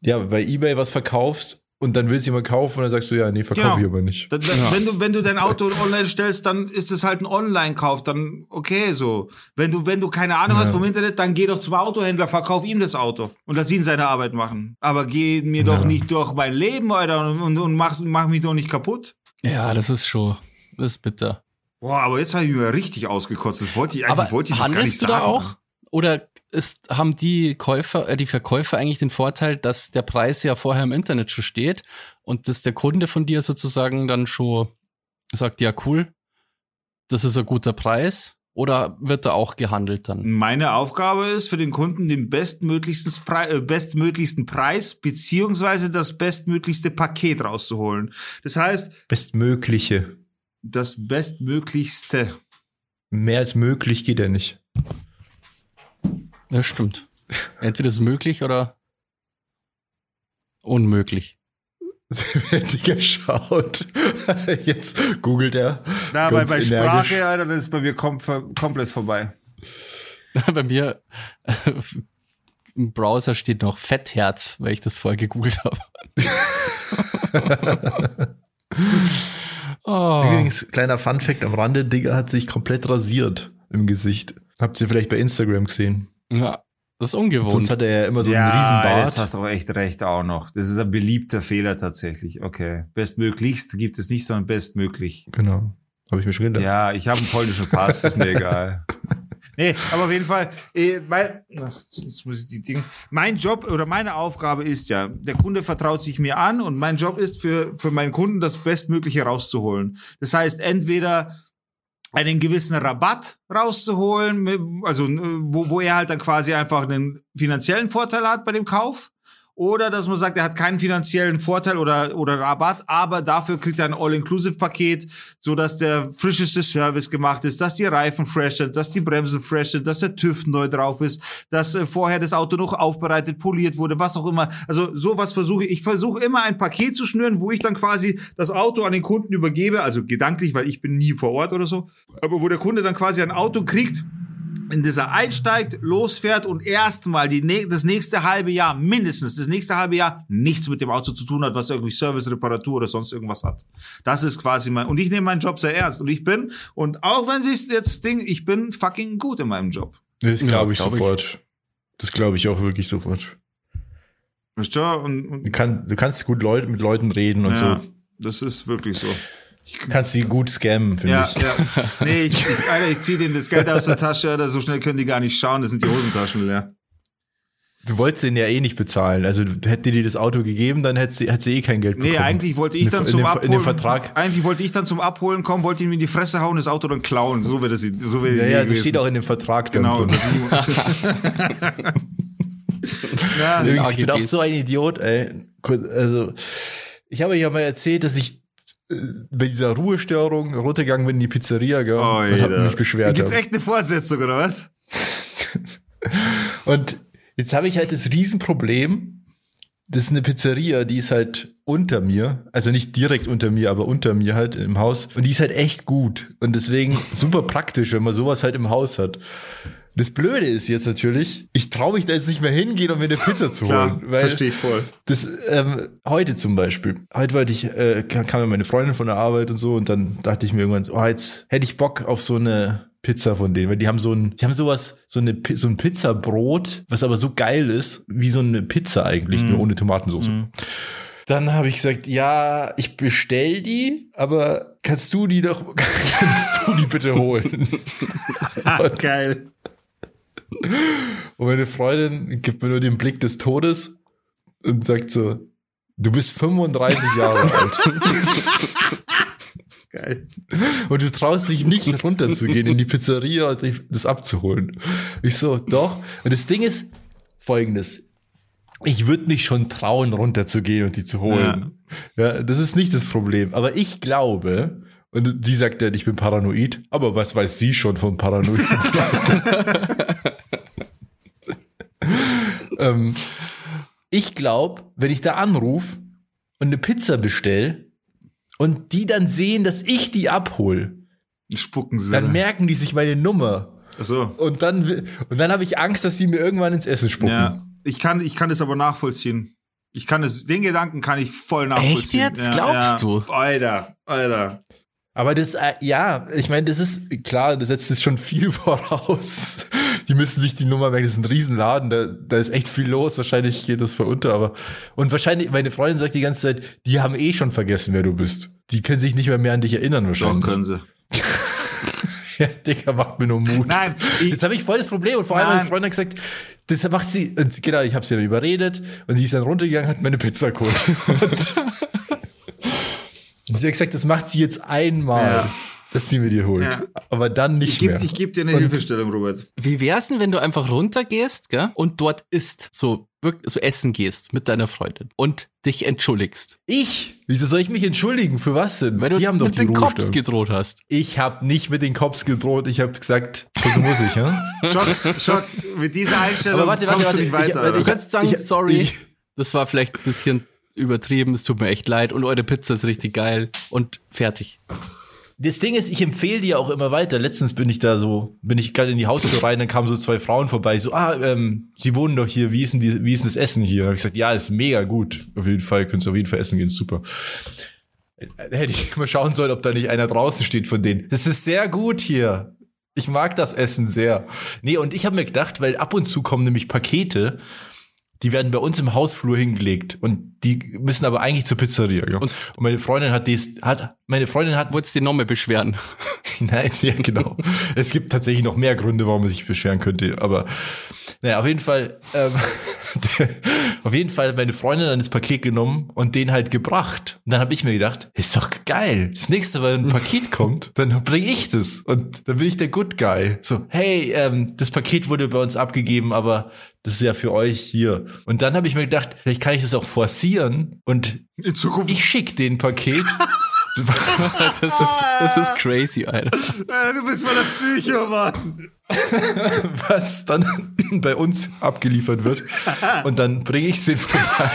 ja, bei eBay was verkaufst und dann willst du jemand kaufen und dann sagst du, ja, nee, verkaufe Genau. ich aber nicht. Dann, wenn, wenn du wenn du dein Auto online stellst, dann ist es halt ein Online-Kauf, dann okay so. Wenn du wenn du keine Ahnung hast vom Internet, dann geh doch zum Autohändler, verkauf ihm das Auto und lass ihn seine Arbeit machen. Aber geh mir doch Ja. nicht durch mein Leben, Alter, und, und, und mach mach mich doch nicht kaputt. Ja, das ist schon, das ist bitter. Boah, aber jetzt habe ich mir richtig ausgekotzt. Das wollte ich eigentlich Aber wollte ich das gar nicht du sagen. da auch? Oder ist, haben die Käufer, äh, die Verkäufer eigentlich den Vorteil, dass der Preis ja vorher im Internet schon steht und dass der Kunde von dir sozusagen dann schon sagt, ja cool, das ist ein guter Preis? Oder wird da auch gehandelt dann? Meine Aufgabe ist für den Kunden den bestmöglichsten, Pre äh, bestmöglichsten Preis beziehungsweise das bestmöglichste Paket rauszuholen. Das heißt, Bestmögliche. Das bestmöglichste. Mehr als möglich geht ja nicht. Ja, stimmt. Entweder ist es möglich oder unmöglich. Hätte ich geschaut. Jetzt googelt er. Na, bei, bei. Sprache, Alter, das ist bei mir kom komplett vorbei. Bei mir im Browser steht noch Fettherz, weil ich das vorher gegoogelt habe. Oh. Übrigens, kleiner Funfact am Rande, Digga hat sich komplett rasiert im Gesicht. Habt ihr vielleicht bei Instagram gesehen? Ja, das ist ungewohnt. Sonst hat er ja immer so einen Riesenbart. jetzt hast du aber echt recht auch noch. Das ist ein beliebter Fehler tatsächlich. Okay. Bestmöglichst gibt es nicht, sondern bestmöglich. Genau. Habe ich mir schon gedacht. Ja, ich habe einen polnischen Pass, ist mir egal. Nee, aber auf jeden Fall, äh, mein, jetzt muss ich die Dinge. Mein Job oder meine Aufgabe ist ja, der Kunde vertraut sich mir an und mein Job ist für, für meinen Kunden das Bestmögliche rauszuholen. Das heißt, entweder einen gewissen Rabatt rauszuholen, also äh, wo, wo er halt dann quasi einfach einen finanziellen Vorteil hat bei dem Kauf. Oder dass man sagt, er hat keinen finanziellen Vorteil oder, oder Rabatt, aber dafür kriegt er ein All-Inclusive-Paket, so dass der frischeste Service gemacht ist, dass die Reifen fresh sind, dass die Bremsen fresh sind, dass der TÜV neu drauf ist, dass äh, vorher das Auto noch aufbereitet, poliert wurde, was auch immer. Also sowas versuche ich. Ich versuche immer ein Paket zu schnüren, wo ich dann quasi das Auto an den Kunden übergebe, also gedanklich, weil ich bin nie vor Ort oder so, aber wo der Kunde dann quasi ein Auto kriegt, in das er einsteigt, losfährt und erstmal die, das nächste halbe Jahr, mindestens das nächste halbe Jahr, nichts mit dem Auto zu tun hat, was irgendwie Service, Reparatur oder sonst irgendwas hat. Das ist quasi mein, und ich nehme meinen Job sehr ernst. Und ich bin, und auch wenn sie es jetzt Ding, ich bin fucking gut in meinem Job. Das glaube ich glaub ich. sofort. Das glaube ich auch wirklich sofort. Weißt du? Und, und Du, kann, du kannst gut Leute, mit Leuten reden und ja, so. das ist wirklich so. Du kannst sie gut scammen, finde Ja, ich. ja. Nee, ich, ich, Alter, ich zieh denen das Geld aus der Tasche, Alter, so schnell können die gar nicht schauen, das sind die Hosentaschen leer. Du wolltest den ja eh nicht bezahlen. Also hätte dir das Auto gegeben, dann hätte sie, hätte sie eh kein Geld bekommen. Nee, eigentlich wollte ich In dann dem- zum in dem, Abholen. In dem Vertrag. Eigentlich wollte ich dann zum Abholen kommen, wollte ihm in die Fresse hauen, das Auto dann klauen. So wäre das, so wäre Ja, die ja, Idee das steht auch in dem Vertrag dann Genau. drin. ja, Übrigens, ich bin auch so ein Idiot, ey. Also, ich habe euch ja mal erzählt, dass ich bei dieser Ruhestörung runtergegangen bin in die Pizzeria, gell, oh, und habe mich beschwert. Gibt's hab. echt eine Fortsetzung, oder was? Und jetzt habe ich halt das Riesenproblem. Das ist eine Pizzeria, die ist halt unter mir. Also nicht direkt unter mir, aber unter mir halt im Haus. Und die ist halt echt gut. Und deswegen super praktisch, wenn man sowas halt im Haus hat. Das Blöde ist jetzt natürlich, ich traue mich da jetzt nicht mehr hingehen, um mir eine Pizza zu Klar, holen. Verstehe ich voll. das, ähm, heute zum Beispiel. Heute wollte ich, äh, kam kam ja meine Freundin von der Arbeit und so und dann dachte ich mir irgendwann so, oh, jetzt hätte ich Bock auf so eine Pizza von denen, weil die haben so ein, die haben sowas, so eine, so ein Pizzabrot, was aber so geil ist, wie so eine Pizza eigentlich, nur ohne Tomatensauce. Dann habe ich gesagt, ja, ich bestell die, aber kannst du die doch, kannst du die bitte holen? Geil. Und meine Freundin gibt mir nur den Blick des Todes und sagt so, du bist 35 Jahre alt Geil. und du traust dich nicht runterzugehen in die Pizzeria und dich das abzuholen. Ich so, doch. Und das Ding ist folgendes. Ich würde mich schon trauen, runterzugehen und die zu holen. Ja. das ist nicht das Problem. Aber ich glaube, und sie sagt ja, ich bin paranoid, aber was weiß sie schon vom Paranoid? ähm, ich glaube, wenn ich da anrufe und eine Pizza bestelle und die dann sehen, dass ich die abhole, Spucken sie. dann merken die sich meine Nummer. Achso. Und dann, und dann habe ich Angst, dass die mir irgendwann ins Essen spucken. Ja. Ich kann, ich kann das aber nachvollziehen. Ich kann es, den Gedanken kann ich voll nachvollziehen. Echt jetzt? Glaubst du? Alter, Alter. Aber das, äh, ja, ich meine, das ist klar, das setzt jetzt schon viel voraus. Die müssen sich die Nummer merken, das ist ein Riesenladen, da, da ist echt viel los, wahrscheinlich geht das vor unter, aber, und wahrscheinlich, meine Freundin sagt die ganze Zeit, die haben eh schon vergessen, wer du bist. Die können sich nicht mehr mehr an dich erinnern, Doch, wahrscheinlich. können sie. Ja, Digga, macht mir nur Mut. Nein, Jetzt habe ich voll das Problem und vor allem Nein. meine Freundin hat gesagt, das macht sie, genau, ich habe sie dann überredet und sie ist dann runtergegangen, hat meine Pizza geholt. Und sie hat gesagt, das macht sie jetzt einmal, Ja. Dass sie mir die holt. Ja. Aber dann nicht ich gebe mehr. ich geb dir eine Und- Hilfestellung, Robert. Wie wär's denn, wenn du einfach runtergehst, gell, und dort isst, so, so essen gehst mit deiner Freundin und dich entschuldigst? Ich? Wieso soll ich mich entschuldigen? Für was denn? Weil du die haben doch mit die den Cops gedroht hast. Ich habe nicht mit den Cops gedroht, ich habe gesagt, so muss ich, ja? Schock, Schock, mit dieser Einstellung Aber warte, warte, warte, du nicht ich- weiter. warte, Du Alter. kannst sagen, ich- sorry, ich- das war vielleicht ein bisschen übertrieben, es tut mir echt leid und eure Pizza ist richtig geil und fertig. Das Ding ist, ich empfehle dir auch immer weiter. Letztens bin ich da so, bin ich gerade in die Haustür rein, dann kamen so zwei Frauen vorbei, so, ah, ähm, sie wohnen doch hier, wie ist denn, die, wie ist denn das Essen hier? Hab ich gesagt, ja, ist mega gut. Auf jeden Fall, könntest du auf jeden Fall essen gehen, super. Da hätte ich mal schauen sollen, ob da nicht einer draußen steht von denen. Das ist sehr gut hier. Ich mag das Essen sehr. Nee, und ich habe mir gedacht, weil ab und zu kommen nämlich Pakete, die werden bei uns im Hausflur hingelegt und die müssen aber eigentlich zur Pizzeria. Ja? Und, meine Freundin hat dies, hat, meine Freundin hat Wolltest du dir nochmal beschweren? Nein, ja, genau. es gibt tatsächlich noch mehr Gründe, warum man sich beschweren könnte, aber naja, auf jeden Fall, ähm, auf jeden Fall hat meine Freundin dann das Paket genommen und den halt gebracht. Und dann habe ich mir gedacht, ist doch geil. Das nächste Mal, wenn ein Paket kommt, dann bringe ich das. Und dann bin ich der Good Guy. So, hey, ähm, das Paket wurde bei uns abgegeben, aber das ist ja für euch hier. Und dann habe ich mir gedacht, vielleicht kann ich das auch forcieren und In Zukunft. ich schick den Paket. Das ist, das ist crazy, Alter. Du bist voll der Psycho, Mann. was dann bei uns abgeliefert wird. Und dann bringe ich den vorbei.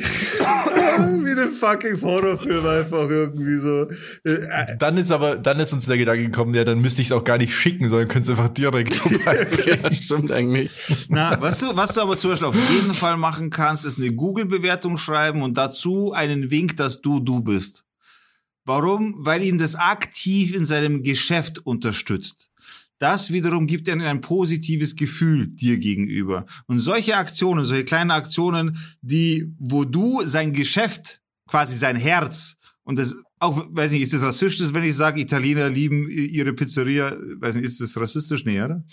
Wie ein fucking Horrorfilm einfach irgendwie so. Äh, Dann ist aber, dann ist uns der Gedanke gekommen, ja, dann müsste ich es auch gar nicht schicken, sondern könnte es einfach direkt vorbei. Ja, stimmt eigentlich. Na, was du, was du aber zum Beispiel auf jeden Fall machen kannst, ist eine Google-Bewertung schreiben und dazu einen Wink, dass du du bist. Warum? Weil ihn das aktiv in seinem Geschäft unterstützt. Das wiederum gibt ihm ein positives Gefühl dir gegenüber. Und solche Aktionen, solche kleinen Aktionen, die, wo du sein Geschäft, quasi sein Herz, und das auch, weiß nicht, ist das rassistisch, wenn ich sage, Italiener lieben ihre Pizzeria? Weiß nicht, ist das rassistisch? Nee, oder?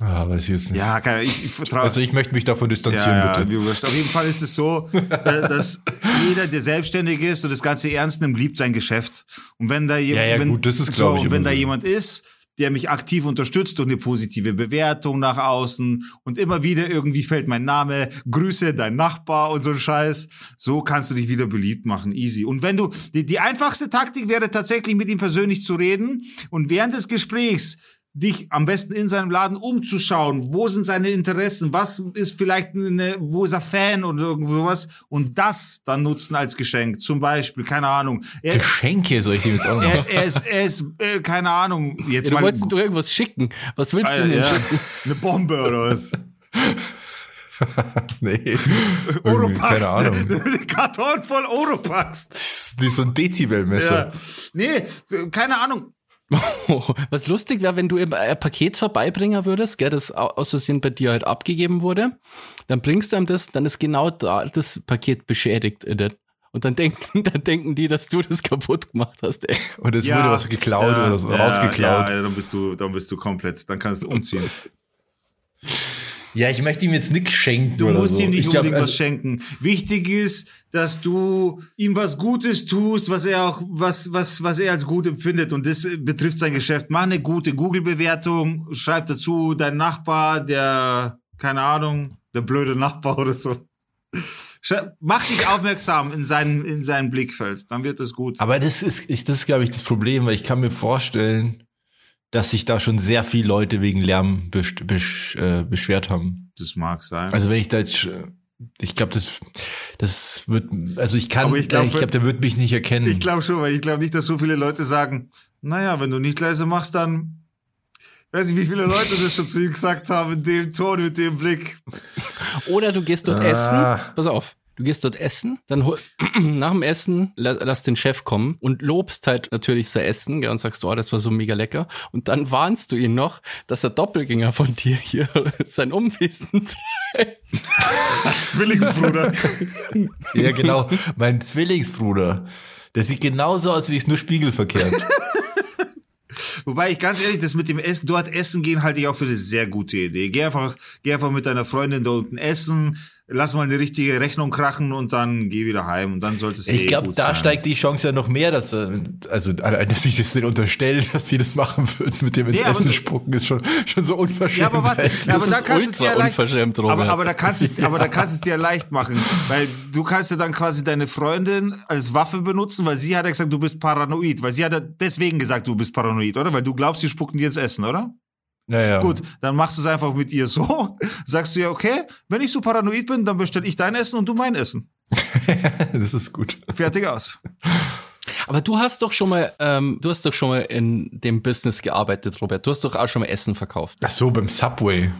Ah, weiß ich jetzt nicht. Ja, keine, ich, ich vertraue. Also ich möchte mich davon distanzieren, Ja, ja, bitte. Auf jeden Fall ist es so, äh, dass jeder, der selbstständig ist und das Ganze ernst nimmt, liebt sein Geschäft. Und wenn da jemand, Ja, ja, wenn, gut, das ist, so, ich, und wenn da jemand ist, der mich aktiv unterstützt durch eine positive Bewertung nach außen und immer wieder irgendwie fällt mein Name, Grüße, dein Nachbar und so ein Scheiß, so kannst du dich wieder beliebt machen, easy. Und wenn du, die, die einfachste Taktik wäre tatsächlich mit ihm persönlich zu reden und während des Gesprächs dich am besten in seinem Laden umzuschauen. Wo sind seine Interessen? Was ist vielleicht eine, wo ist er Fan oder irgendwas? Und das dann nutzen als Geschenk. Zum Beispiel, keine Ahnung. Er, Geschenke soll ich dem jetzt auch noch er, er ist, er ist äh, keine Ahnung. Jetzt Ja, du wolltest doch irgendwas schicken. Was willst du Alter, denn ja, schicken? eine Bombe oder was? Nee. Oropax. Keine Ahnung. Karton voll Oropax. Das ist so ein Dezibelmesser. Ja. Nee, keine Ahnung. Was lustig wäre, wenn du eben ein Paket vorbeibringen würdest, gell, das au- aus Versehen bei dir halt abgegeben wurde, dann bringst du ihm das, dann ist genau da das Paket beschädigt. der- Und dann denken, dann denken die, dass du das kaputt gemacht hast, ey. Und es wurde was geklaut ja, oder so, ja, rausgeklaut. Ja, dann bist du, dann bist du komplett, dann kannst du umziehen. Ja, ich möchte ihm jetzt nichts schenken. Du musst so. ihm nicht ich glaub, unbedingt was also, schenken. Wichtig ist, dass du ihm was Gutes tust, was er auch, was, was, was er als gut empfindet. Und das betrifft sein Geschäft. Mach eine gute Google-Bewertung, schreib dazu dein Nachbar, der, keine Ahnung, der blöde Nachbar oder so. Mach dich aufmerksam in sein, in sein Blickfeld, dann wird es gut. Aber das ist, ist das, glaube ich, das Problem, weil ich kann mir vorstellen, dass sich da schon sehr viele Leute wegen Lärm besch besch äh, beschwert haben. Das mag sein. Also wenn ich da jetzt, sch- ich glaube, das, das wird, also ich kann, Aber ich glaub, äh, ich glaube, der wird mich nicht erkennen. Ich glaube schon, weil ich glaube nicht, dass so viele Leute sagen, naja, wenn du nicht leise machst, dann weiß ich, wie viele Leute das schon zu ihm gesagt haben, in dem Ton, mit dem Blick. Oder du gehst dort Ah. essen. Pass auf. Du gehst dort essen, dann hol, nach dem Essen la- lass den Chef kommen und lobst halt natürlich sein Essen gell, und sagst, oh, das war so mega lecker. Und dann warnst du ihn noch, dass der Doppelgänger von dir hier sein Umwesen treibt. Zwillingsbruder. ja, genau. Mein Zwillingsbruder, der sieht genauso aus, wie ich nur spiegelverkehrt. Wobei ich ganz ehrlich, das mit dem Essen, dort essen gehen, halte ich auch für eine sehr gute Idee. Geh einfach, geh einfach mit deiner Freundin da unten essen, lass mal eine richtige Rechnung krachen und dann geh wieder heim und dann sollte es Ich eh glaube, gut da sein. steigt die Chance ja noch mehr, dass, äh, also, dass ich das nicht unterstelle, dass die das machen würden, mit dem ins Ja, Essen spucken, ist schon, schon so unverschämt. Ja, aber warte, aber da kannst du es dir ja leicht, aber, aber da kannst du, es- aber da kannst es dir leicht machen, weil du kannst ja dann quasi deine Freundin als Waffe benutzen, weil sie hat ja gesagt, du bist paranoid, weil sie hat ja deswegen gesagt, du bist paranoid, oder? Weil du glaubst, die spucken dir ins Essen, oder? Naja. Gut, dann machst du es einfach mit ihr so, sagst du ja, okay, wenn ich so paranoid bin, dann bestelle ich dein Essen und du mein Essen. das ist gut. Fertig aus. Aber du hast doch schon mal, ähm, du hast doch schon mal in dem Business gearbeitet, Robert. Du hast doch auch schon mal Essen verkauft. Ach so, beim Subway.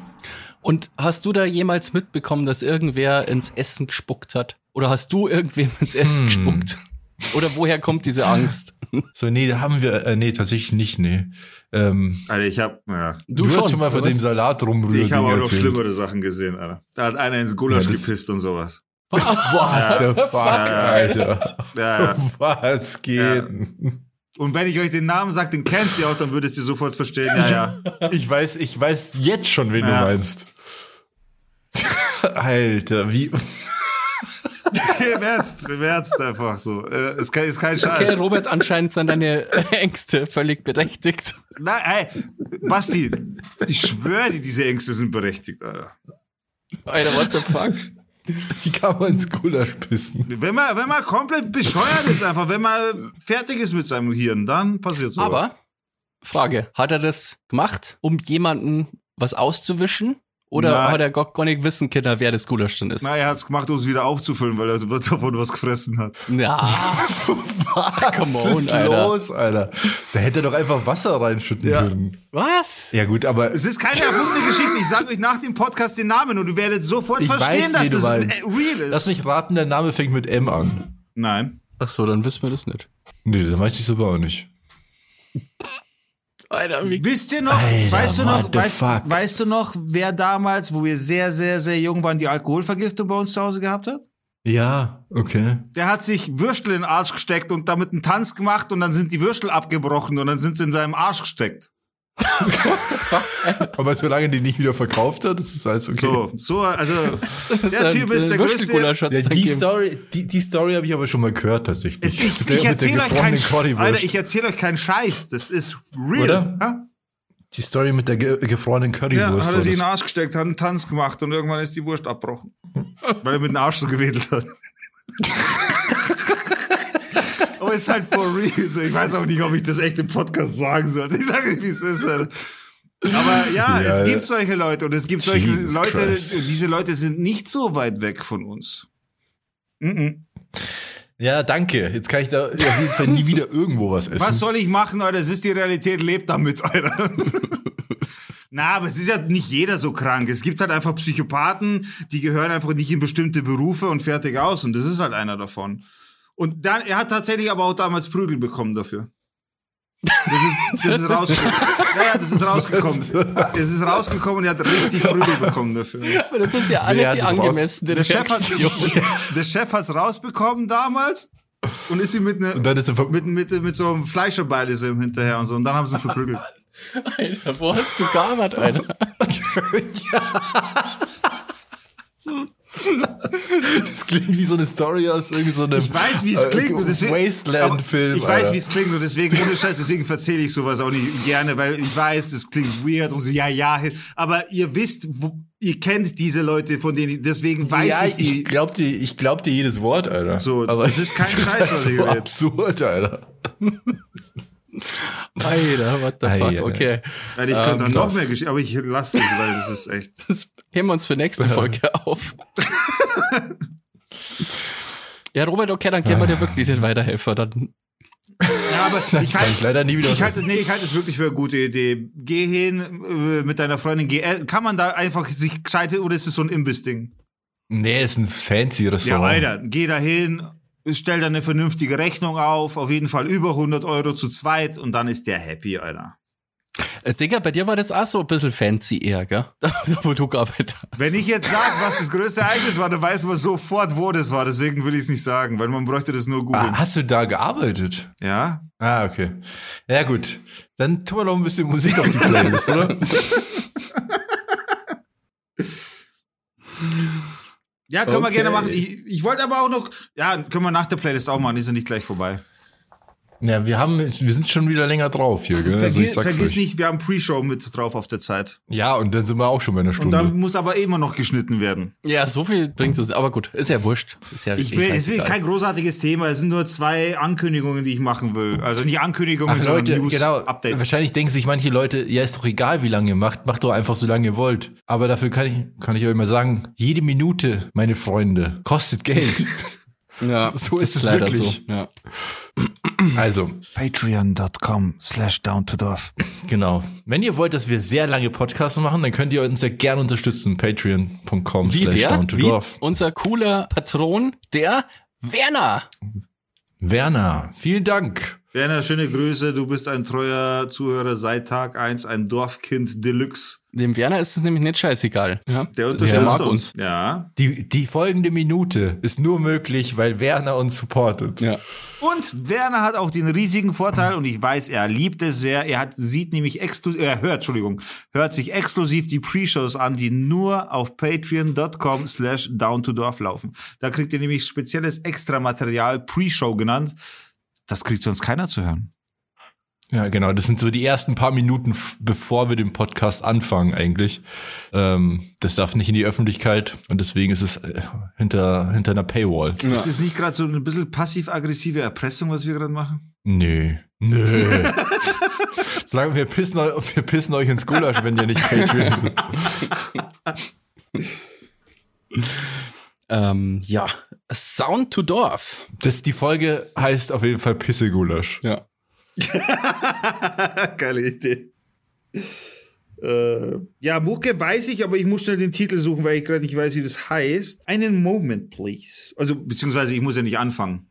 Und hast du da jemals mitbekommen, dass irgendwer ins Essen gespuckt hat? Oder hast du irgendwem ins Essen Hm. gespuckt? Oder woher kommt diese Angst? So, nee, da haben wir, äh, nee, tatsächlich nicht, nee. Ähm, Alter, ich hab, ja, du, hast schon mal von dem? Salat rumrühren. ich habe auch noch schlimmere Sachen gesehen, Alter. Da hat einer ins Gulasch Ja, gepisst und sowas. What the fuck, Alter. Ja, ja. Was geht? Und wenn ich euch den Namen sage, den kennt ihr auch, dann würdet ihr sofort verstehen, ja, ja. Ich weiß, ich weiß jetzt schon, wen Ja. du meinst. Alter, wie. Im Ernst, im Ernst einfach so. Äh, ist, kein, ist kein Okay, Scheiß. Robert, anscheinend sind deine Ängste völlig berechtigt. Nein, ey, Basti, ich schwöre dir, diese Ängste sind berechtigt, Alter. Alter, what the fuck? Wie kann man ins Gulasch pissen? Wenn man, wenn man komplett bescheuert ist, einfach, wenn man fertig ist mit seinem Hirn, dann passiert so. Aber, Frage, hat er das gemacht, um jemanden was auszuwischen? Oder Nein. hat er gar, gar nicht wissen können, wer das Gulasch dann ist? Na, er hat's gemacht, um es wieder aufzufüllen, weil er davon was gefressen hat. Ja, Come Was on, ist Alter. los, Alter? Da hätte er doch einfach Wasser reinschütten Ja. können. was? Ja, gut, aber Es ist keine erfundene Geschichte. Ich sage euch nach dem Podcast den Namen und ihr werdet sofort ich verstehen, weiß, dass du es meinst. äh, real ist. Lass mich raten, der Name fängt mit M an. Nein. Ach so, dann wissen wir das nicht. Nee, dann weiß ich es aber auch nicht. Alter, wie Wisst ihr noch, Alter, weißt du noch, weißt, weißt du noch, wer damals, wo wir sehr, sehr, sehr jung waren, die Alkoholvergiftung bei uns zu Hause gehabt hat? Ja, okay. Der hat sich Würstel in den Arsch gesteckt und damit einen Tanz gemacht und dann sind die Würstel abgebrochen und dann sind sie in seinem Arsch gesteckt. Aber solange die nicht wieder verkauft hat, ist es alles okay. So, so, also, der Typ ist der größte. Ja, die. Story, die, die Story habe ich aber schon mal gehört, tatsächlich. Es, ich ich der erzähle euch Sch- Alter, ich erzähle euch keinen Scheiß. Das ist real. Oder? Ja? Die Story mit der ge gefrorenen Ja, Currywurst. hat er sich in den Arsch gesteckt, hat einen Tanz gemacht und irgendwann ist die Wurst abbrochen. Weil er mit dem Arsch so gewedelt hat. Aber ist halt for real. So, ich weiß auch nicht, ob ich das echt im Podcast sagen sollte. Ich sage, wie es ist. Alter. Aber ja, Ja, es gibt solche Leute und es gibt solche Jesus Leute, Christ. diese Leute sind nicht so weit weg von uns. Mhm. Ja, danke. Jetzt kann ich da auf jeden Fall nie wieder irgendwo was essen. Was soll ich machen, Alter? Das ist die Realität, lebt damit, Alter. Na, aber es ist ja nicht jeder so krank. Es gibt halt einfach Psychopathen, die gehören einfach nicht in bestimmte Berufe und fertig aus. Und das ist halt einer davon. Und dann, er hat tatsächlich aber auch damals Prügel bekommen dafür. Das ist, das ist rausgekommen. Ja, ja, das ist rausgekommen. Es ist rausgekommen und er hat richtig Prügel bekommen dafür. Aber das ist ja alle die angemessene Der Chef, hat, der Chef hat's rausbekommen damals und ist ihm mit, ne, mit, mit, mit so einem Fleischerbeil ist ihm hinterher und so. Und dann haben sie ihn verprügelt. Alter, wo hast du gearbeitet, Alter? Das klingt wie so eine Story aus irgendwie so einem Ich weiß, wie es äh, klingt und deswegen. Wasteland-Film. Ich weiß, wie es klingt und deswegen, ohne Scheiß, deswegen erzähle ich sowas auch nicht gerne, weil ich weiß, das klingt weird und so, ja, ja, aber ihr wisst, wo, ihr kennt diese Leute, von denen, deswegen weiß ja, ich die. ich glaub dir, ich glaub dir jedes Wort, Alter. So, aber das ist kein es Scheiß, was halt ich so rede. absurd, Alter. Alter, what the fuck, Alter. okay. Weil ich könnte Ähm, dann noch mehr Geschichten, aber ich lasse es, weil das ist echt. Das heben wir uns für nächste Folge auf. Ja, Robert, okay, dann können wir dir wirklich nicht weiterhelfen. Dann Ja, aber ich Kann ich leider nie wieder Ich halte, nee, ich halte es wirklich für eine gute Idee. Geh hin äh, mit deiner Freundin, geh, äh, kann man da einfach sich gescheite oder ist es so ein Imbiss-Ding? Nee, ist ein fancy Ja, Restaurant. Alter, geh da hin, stell da eine vernünftige Rechnung auf, auf jeden Fall über 100 Euro zu zweit und dann ist der happy, Alter. Äh, Digga, bei dir war das auch so ein bisschen fancy eher, gell? Da, wo du gearbeitet hast. Wenn ich jetzt sage, was das größte Ereignis war, dann weiß man sofort, wo das war. Deswegen will ich es nicht sagen, weil man bräuchte das nur googeln. Ah, hast du da gearbeitet? Ja? Ah, okay. Ja, gut. Dann tun wir noch ein bisschen Musik auf die Playlist, oder? Ja, können wir Okay. gerne machen. Ich, ich wollte aber auch noch, ja, können wir nach der Playlist auch machen, die ist ja nicht gleich vorbei. Ja, wir haben, wir sind schon wieder länger drauf hier, gell? Also ich Vergiss, sag's vergiss euch. nicht, wir haben Pre-Show mit drauf auf der Zeit. Ja, und dann sind wir auch schon bei einer Und Stunde. dann muss aber immer noch geschnitten werden. Ja, so viel bringt es. Aber gut, ist ja wurscht. Ist ja Ich richtig will, es ist kein großartiges Thema, es sind nur zwei Ankündigungen, die ich machen will. Also nicht Ankündigungen, Ach sondern Leute, News, genau. Update. Wahrscheinlich denken sich manche Leute, ja, ist doch egal, wie lange ihr macht, macht doch einfach so lange ihr wollt. Aber dafür kann ich, kann ich euch mal sagen, jede Minute, meine Freunde, kostet Geld. Ja, So ist das es leider wirklich. So. Ja. also, Patreon.com slash down to dorf. genau. Wenn ihr wollt, dass wir sehr lange Podcasts machen, dann könnt ihr uns ja gerne unterstützen. Patreon.com slash down to dorf. unser cooler Patron, der Werner. Werner, vielen Dank. Werner, schöne Grüße, du bist ein treuer Zuhörer seit Tag 1, ein Dorfkind Deluxe. Dem Werner ist es nämlich nicht scheißegal. Ja. Der unterstützt mag uns. Ja. Die, die folgende Minute ist nur möglich, weil Werner uns supportet. Ja. Und Werner hat auch den riesigen Vorteil, und ich weiß, er liebt es sehr. Er hat, sieht nämlich exklusiv, er hört, Entschuldigung, hört sich exklusiv die Pre-Shows an, die nur auf patreon.com slash down to dorf laufen. Da kriegt ihr nämlich spezielles Extramaterial, Pre-Show genannt. Das kriegt sonst keiner zu hören. Ja, genau. Das sind so die ersten paar Minuten, bevor wir den Podcast anfangen, eigentlich. Ähm, das darf nicht in die Öffentlichkeit und deswegen ist es äh, hinter, hinter einer Paywall. Ist es nicht gerade so ein bisschen passiv-aggressive Erpressung, was wir gerade machen? Nö. Nö. Solange wir pissen, wir pissen euch ins Gulasch, wenn ihr nicht Patreon. Ähm, ja. Sound to Dorf. Das, die Folge heißt auf jeden Fall Pissegulasch. Ja. Geile Idee. Äh, ja, Mucke weiß ich, aber ich muss schnell den Titel suchen, weil ich gerade nicht weiß, wie das heißt. Einen Moment, please. Also, beziehungsweise ich muss ja nicht anfangen.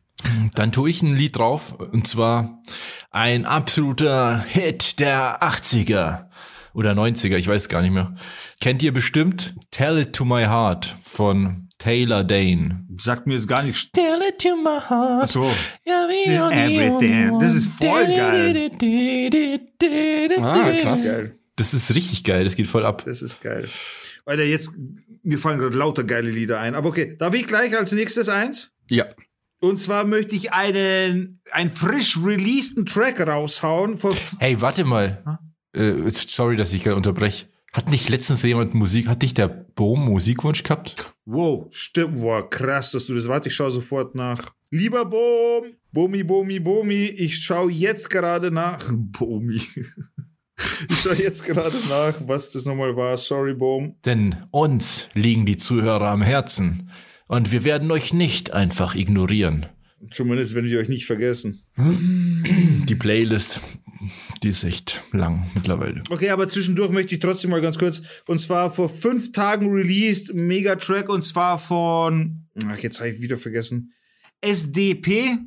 Dann tue ich ein Lied drauf und zwar ein absoluter Hit der 80er oder 90er, ich weiß gar nicht mehr. Kennt ihr bestimmt Tell It to My Heart von Taylor Dane. Sagt mir jetzt gar nicht. Tell it to my heart. So. Everything. Das ist voll geil. Ah, krass. Geil. Das ist richtig geil, das geht voll ab. Das ist geil. Alter, jetzt, mir fallen gerade lauter geile Lieder ein. Aber okay, darf ich gleich als nächstes eins? Ja. Und zwar möchte ich einen, einen frisch releaseden Track raushauen. Hey, warte mal. Äh, sorry, dass ich gerade unterbreche. Hat nicht letztens jemand Musik, hat nicht der Bohm Musikwunsch gehabt? Wow, stimmt. Wow, krass, dass du das. Warte, ich schaue sofort nach. Lieber Bomi, Bomi, Bomi, Bomi, ich schaue jetzt gerade nach. Bomi. Ich schaue jetzt gerade nach, was das nochmal war. Sorry, Boom. Denn uns liegen die Zuhörer am Herzen. Und wir werden euch nicht einfach ignorieren. Zumindest, wenn wir euch nicht vergessen. Die Playlist, die ist echt lang mittlerweile. Okay, aber zwischendurch möchte ich trotzdem mal ganz kurz. Und zwar vor fünf Tagen released, Megatrack, und zwar von, ach, jetzt habe ich wieder vergessen. SDP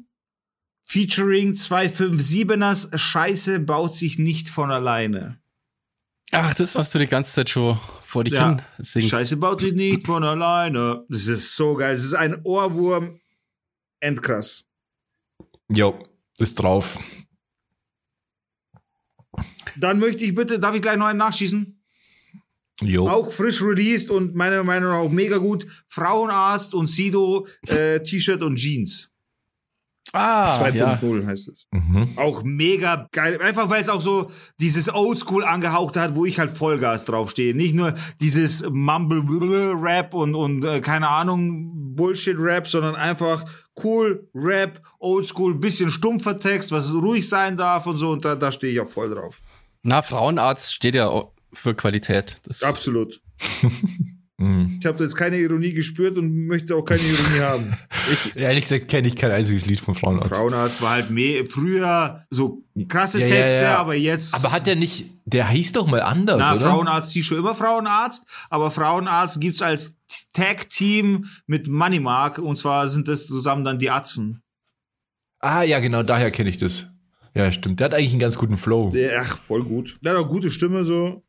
featuring 257ers. Scheiße baut sich nicht von alleine. Ach, das, was du die ganze Zeit schon vor dich Ja. hin singst. Scheiße baut sich nicht von alleine. Das ist so geil. Das ist ein Ohrwurm. Endkrass. Jo, ist drauf. Dann möchte ich bitte, darf ich gleich noch einen nachschießen? Jo. Auch frisch released und meiner Meinung nach auch mega gut. Frauenarzt und Sido, äh, T-Shirt und Jeans. Ah, 2.0 ja. heißt es. Mhm. Auch mega geil. Einfach weil es auch so dieses Oldschool angehaucht hat, wo ich halt Vollgas draufstehe. Nicht nur dieses Mumble-Rap und, und äh, keine Ahnung, Bullshit-Rap, sondern einfach cool Rap, Oldschool, bisschen stumpfer Text, was ruhig sein darf und so. Und da, da stehe ich auch voll drauf. Na, Frauenarzt steht ja für Qualität. Das, Absolut. Mhm. Ich habe jetzt keine Ironie gespürt und möchte auch keine Ironie haben. Ehrlich gesagt kenne ich kein einziges Lied von Frauenarzt. Frauenarzt war halt mehr, früher so krasse Ja, ja, Texte, ja. aber jetzt. Aber hat der nicht, der hieß doch mal anders, Na, oder? Frauenarzt hieß schon immer Frauenarzt, aber Frauenarzt gibt's als Tag-Team mit Moneymark und zwar sind das zusammen dann die Atzen. Ah, ja, genau, daher kenne ich das. Ja, stimmt. Der hat eigentlich einen ganz guten Flow. Ach, voll gut. Der hat auch gute Stimme so.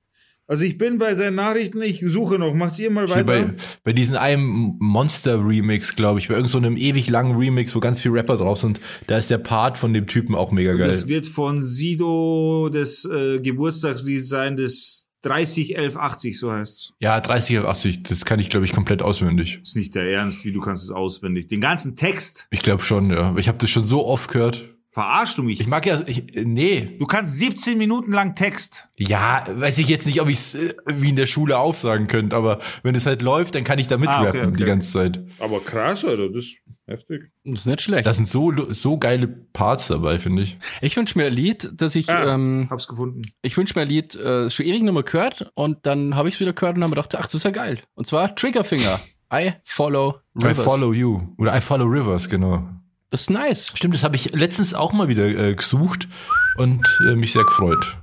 Also ich bin bei seinen Nachrichten, ich suche noch. Macht ihr mal weiter? bei, bei diesem einen Monster-Remix, glaube ich, bei irgendeinem so einem ewig langen Remix, wo ganz viel Rapper drauf sind, da ist der Part von dem Typen auch mega geil. das wird von Sido das äh, Geburtstagslied sein, das 301180, so heißt's. ja, 30 auf 80, das kann ich, glaube ich, komplett auswendig. Ist nicht der Ernst, wie du kannst es auswendig. Den ganzen Text. Ich glaube schon, ja. Ich habe das schon so oft gehört. Verarschst du mich? Ich mag ja, ich, äh, nee. Du kannst 17 Minuten lang Text. Ja, weiß ich jetzt nicht, ob ich es wie in der Schule aufsagen könnte, aber wenn es halt läuft, dann kann ich da mitrappen Ah, okay, okay. die ganze Zeit. Aber krass, Alter, das ist heftig. das ist nicht schlecht. Da sind so, so geile Parts dabei, finde ich. ich wünsche mir ein Lied, das ich, Ah, ähm, hab's gefunden. ich wünsche mir ein Lied, äh, schon ewig mehr gehört und dann habe ich es wieder gehört und habe mir gedacht, ach, das ist ja geil. Und zwar Triggerfinger. I follow Rivers. I follow you. Oder I follow rivers, genau. Das ist nice. Stimmt, das habe ich letztens auch mal wieder äh, gesucht und äh, mich sehr gefreut.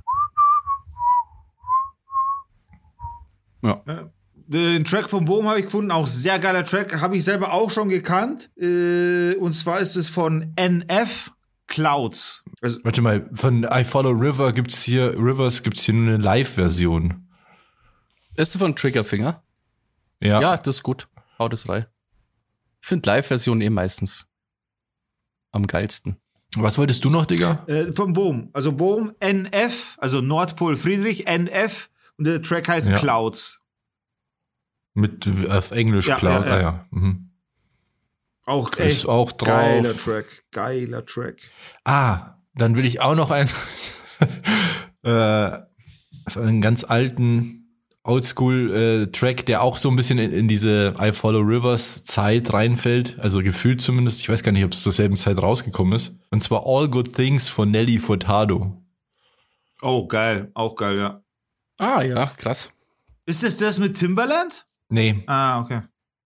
Ja. Den Track von Boom habe ich gefunden, auch sehr geiler Track, habe ich selber auch schon gekannt. Äh, und zwar ist es von NF Clouds. Also, Warte mal, von I follow river gibt's hier, Rivers gibt's hier nur eine Live-Version. Ist du von Triggerfinger? Ja. Ja, das ist gut. Hau das rein. Ich finde Live-Versionen eh meistens am geilsten. Was wolltest du noch, Digga? äh, von Boom. Also Boom, NF, also Nordpol Friedrich, NF. Und der Track heißt Ja. Clouds. Mit äh, auf Englisch, Ja, klar. ja, ja. Ah, ja. Mhm. Auch Ist echt auch drauf. geiler Track. Geiler Track. Ah, dann will ich auch noch einen, äh, einen ganz alten Oldschool-Track, der auch so ein bisschen in, in diese I Follow Rivers Zeit reinfällt, also gefühlt zumindest. Ich weiß gar nicht, ob es zur selben Zeit rausgekommen ist. Und zwar All Good Things von Nelly Furtado. Oh, geil. Auch geil, ja. Ah, ja, krass. Ist es das mit Timberland? Nee, Ah, okay.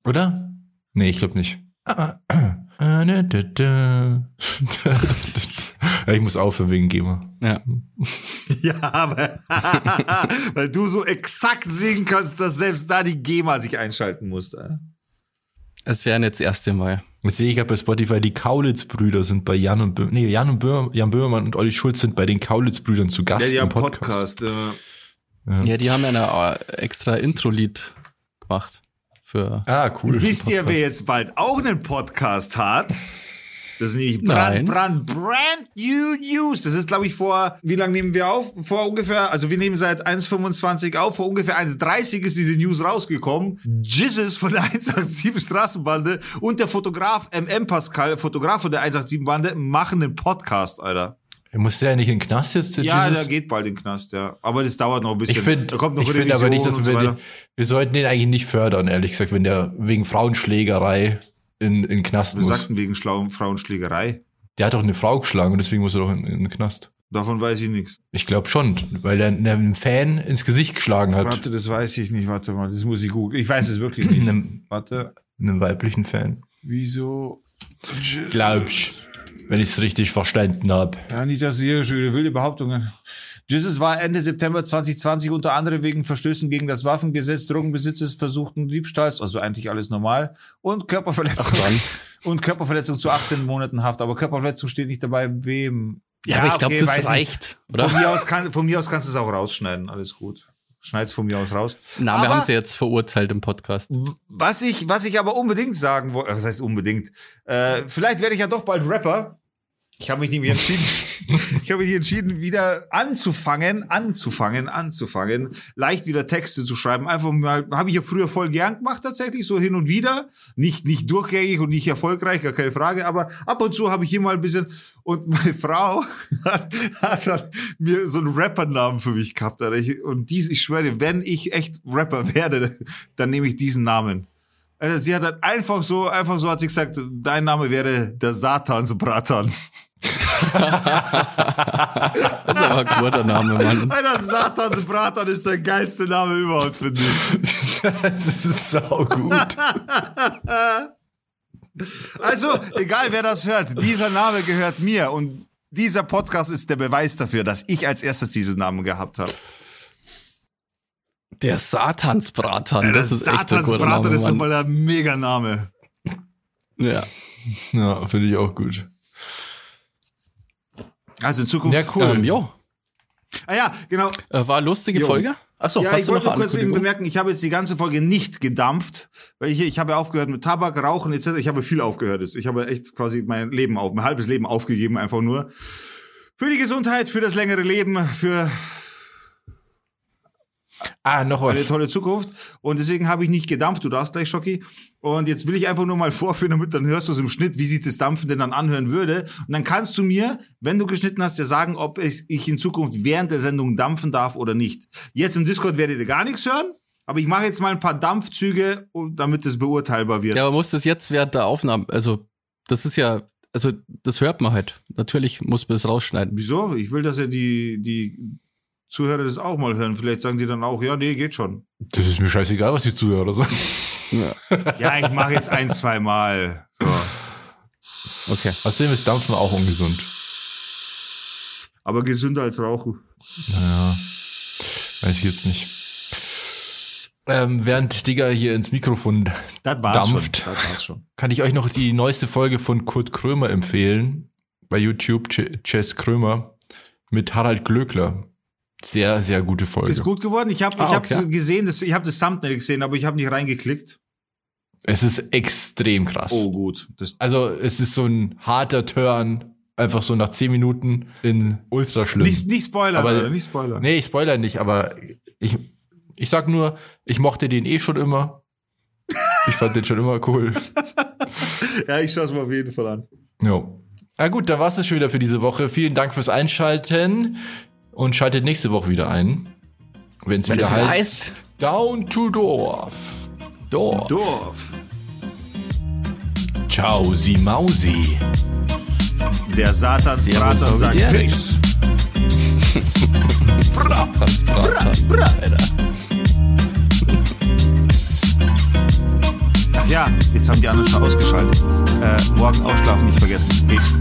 oder? Nee, ich glaube nicht. Ja, ich muss aufhören wegen GEMA. Ja. Ja, aber weil du so exakt singen kannst, dass selbst da die GEMA sich einschalten muss. Äh? Es wäre nicht das erste Mal. Jetzt sehe ich gerade bei Spotify, die Kaulitz-Brüder sind bei Jan und Böhm, nee, Jan und Böhm, Jan Böhmermann und Olli Schulz sind bei den Kaulitz-Brüdern zu Gast Ja, die im haben Podcast. Podcast. äh. Ja, die haben ja eine äh, extra Intro-Lied gemacht. Für. Ah, cool. Wisst ihr, wer jetzt bald auch einen Podcast hat? Das ist nämlich brand, Nein. brand, brand new news. Das ist, glaube ich, vor, wie lange nehmen wir auf? Vor ungefähr, also wir nehmen seit 1,25 auf, vor ungefähr 1,30 ist diese News rausgekommen. Jizzes von der 187 Straßenbande und der Fotograf MM Pascal, Fotograf von der 187 Bande, machen einen Podcast, Alter. Muss der ja nicht in den Knast jetzt? Ja, Jesus? der geht bald in den Knast, ja. Aber das dauert noch ein bisschen. Ich finde find aber nicht, dass Revision wir, so den, wir sollten den eigentlich nicht fördern, ehrlich gesagt, wenn der wegen Frauenschlägerei in, in den Knast Wir muss. sagten wegen schlauen Frauenschlägerei. Der hat doch eine Frau geschlagen und deswegen muss er doch in, in den Knast. Davon weiß ich nichts. Ich glaube schon, weil er einem Fan ins Gesicht geschlagen hat. Warte, das weiß ich nicht. Warte mal, das muss ich googeln. Ich weiß es wirklich nicht. Einem, Warte, einem weiblichen Fan. wieso? Glaubst wenn ich es richtig verstanden habe. Ja, nicht, dass hier wieder wilde Behauptungen. Jesus war Ende September 2020 unter anderem wegen Verstößen gegen das Waffengesetz, Drogenbesitzes, versuchten Diebstahls, also eigentlich alles normal, und Körperverletzung. Und Körperverletzung zu 18 Monaten Haft. Aber Körperverletzung steht nicht dabei, wem. Ja, aber ich glaube, okay, das reicht, oder? Von mir, aus kann, von mir aus kannst du es auch rausschneiden. Alles gut. Schneid's von mir aus raus. Na, wir haben sie jetzt verurteilt im Podcast. Was ich, was ich aber unbedingt sagen wollte, was heißt unbedingt? Äh, vielleicht werde ich ja doch bald Rapper. Ich habe mich nämlich entschieden, ich habe mich entschieden, wieder anzufangen, anzufangen, anzufangen, leicht wieder Texte zu schreiben. Einfach mal, habe ich ja früher voll gern gemacht tatsächlich, so hin und wieder. Nicht, nicht durchgängig und nicht erfolgreich, gar keine Frage, aber ab und zu habe ich hier mal ein bisschen, und meine Frau hat, hat mir so einen Rappernamen für mich gehabt. Und dies, ich schwöre, wenn ich echt Rapper werde, dann nehme ich diesen Namen. Sie hat dann einfach so, einfach so hat sie gesagt, dein Name wäre der Satansbratan. Das ist aber ein guter Name, Mann. Alter, Satansbratan ist der geilste Name überhaupt, finde ich. das ist sau gut. Also, egal wer das hört, dieser Name gehört mir und dieser Podcast ist der Beweis dafür, dass ich als erstes diesen Namen gehabt habe. Der Satansbratan, das ist echt ein guter Satansbratan Name, ist doch Mann. mal der Meganame. Ja. Ja, finde ich auch gut. Also in Zukunft. Ja, cool. Ähm, jo. Ah ja, genau. Äh, war eine lustige Jo. Folge. Achso, ja, hast ich du noch wollte eine kurz eben bemerken, ich habe jetzt die ganze Folge nicht gedampft, weil ich, ich habe aufgehört mit Tabak, Rauchen etc. Ich habe viel aufgehört. jetzt. Ich habe echt quasi mein Leben auf, mein halbes Leben aufgegeben, einfach nur. Für die Gesundheit, für das längere Leben, für Ah, noch eine was. tolle Zukunft. Und deswegen habe ich nicht gedampft. Du darfst gleich, Schocki. Und jetzt will ich einfach nur mal vorführen, damit dann hörst du es im Schnitt, wie sich das Dampfen denn dann anhören würde. Und dann kannst du mir, wenn du geschnitten hast, ja sagen, ob ich in Zukunft während der Sendung dampfen darf oder nicht. Jetzt im Discord werdet ihr gar nichts hören. Aber ich mache jetzt mal ein paar Dampfzüge, damit es beurteilbar wird. Ja, aber muss das jetzt während der Aufnahme, also das ist ja, also das hört man halt. Natürlich muss man es rausschneiden. Wieso? Ich will, dass ja die, die Zuhörer das auch mal hören. Vielleicht sagen die dann auch, ja, nee, geht schon. Das ist mir scheißegal, was die Zuhörer sagen. Ja, ich mache jetzt ein, zwei Mal. So. Okay. Außerdem ist Dampfen auch ungesund. Aber gesünder als Rauchen. Naja, weiß ich jetzt nicht. Ähm, während Digger hier ins Mikrofon Das war's Dampft. schon. Das war's schon. kann ich euch noch die neueste Folge von Kurt Krömer empfehlen. Bei YouTube, Ch Chess Krömer mit Harald Glöckler. Sehr, sehr gute Folge. Ist gut geworden. Ich habe Ah, ich hab okay. gesehen, das, ich habe das Thumbnail gesehen, aber ich habe nicht reingeklickt. Es ist extrem krass. Oh, gut. Das, Also, es ist so ein harter Turn, einfach so nach 10 Minuten in ultra schlimm. nicht, nicht spoilern, Aber- Alter, nicht spoilern. Nee, ich spoiler nicht, aber ich, ich sag nur, ich mochte den eh schon immer. Ich fand den schon immer cool. Ja, ich schaue es mir auf jeden Fall an. Jo. Na gut, da war's es schon wieder für diese Woche. Vielen Dank fürs Einschalten und schaltet nächste Woche wieder ein. Wenn es wieder heißt, heißt, Down to Dorf. Dorf. Dorf. Ciao, Sie Mausi. Der Satansbrater sagt. Peace. Satansbratan. Alter. Ach ja, jetzt haben die anderen schon ausgeschaltet. Äh, morgen ausschlafen nicht vergessen. Peace.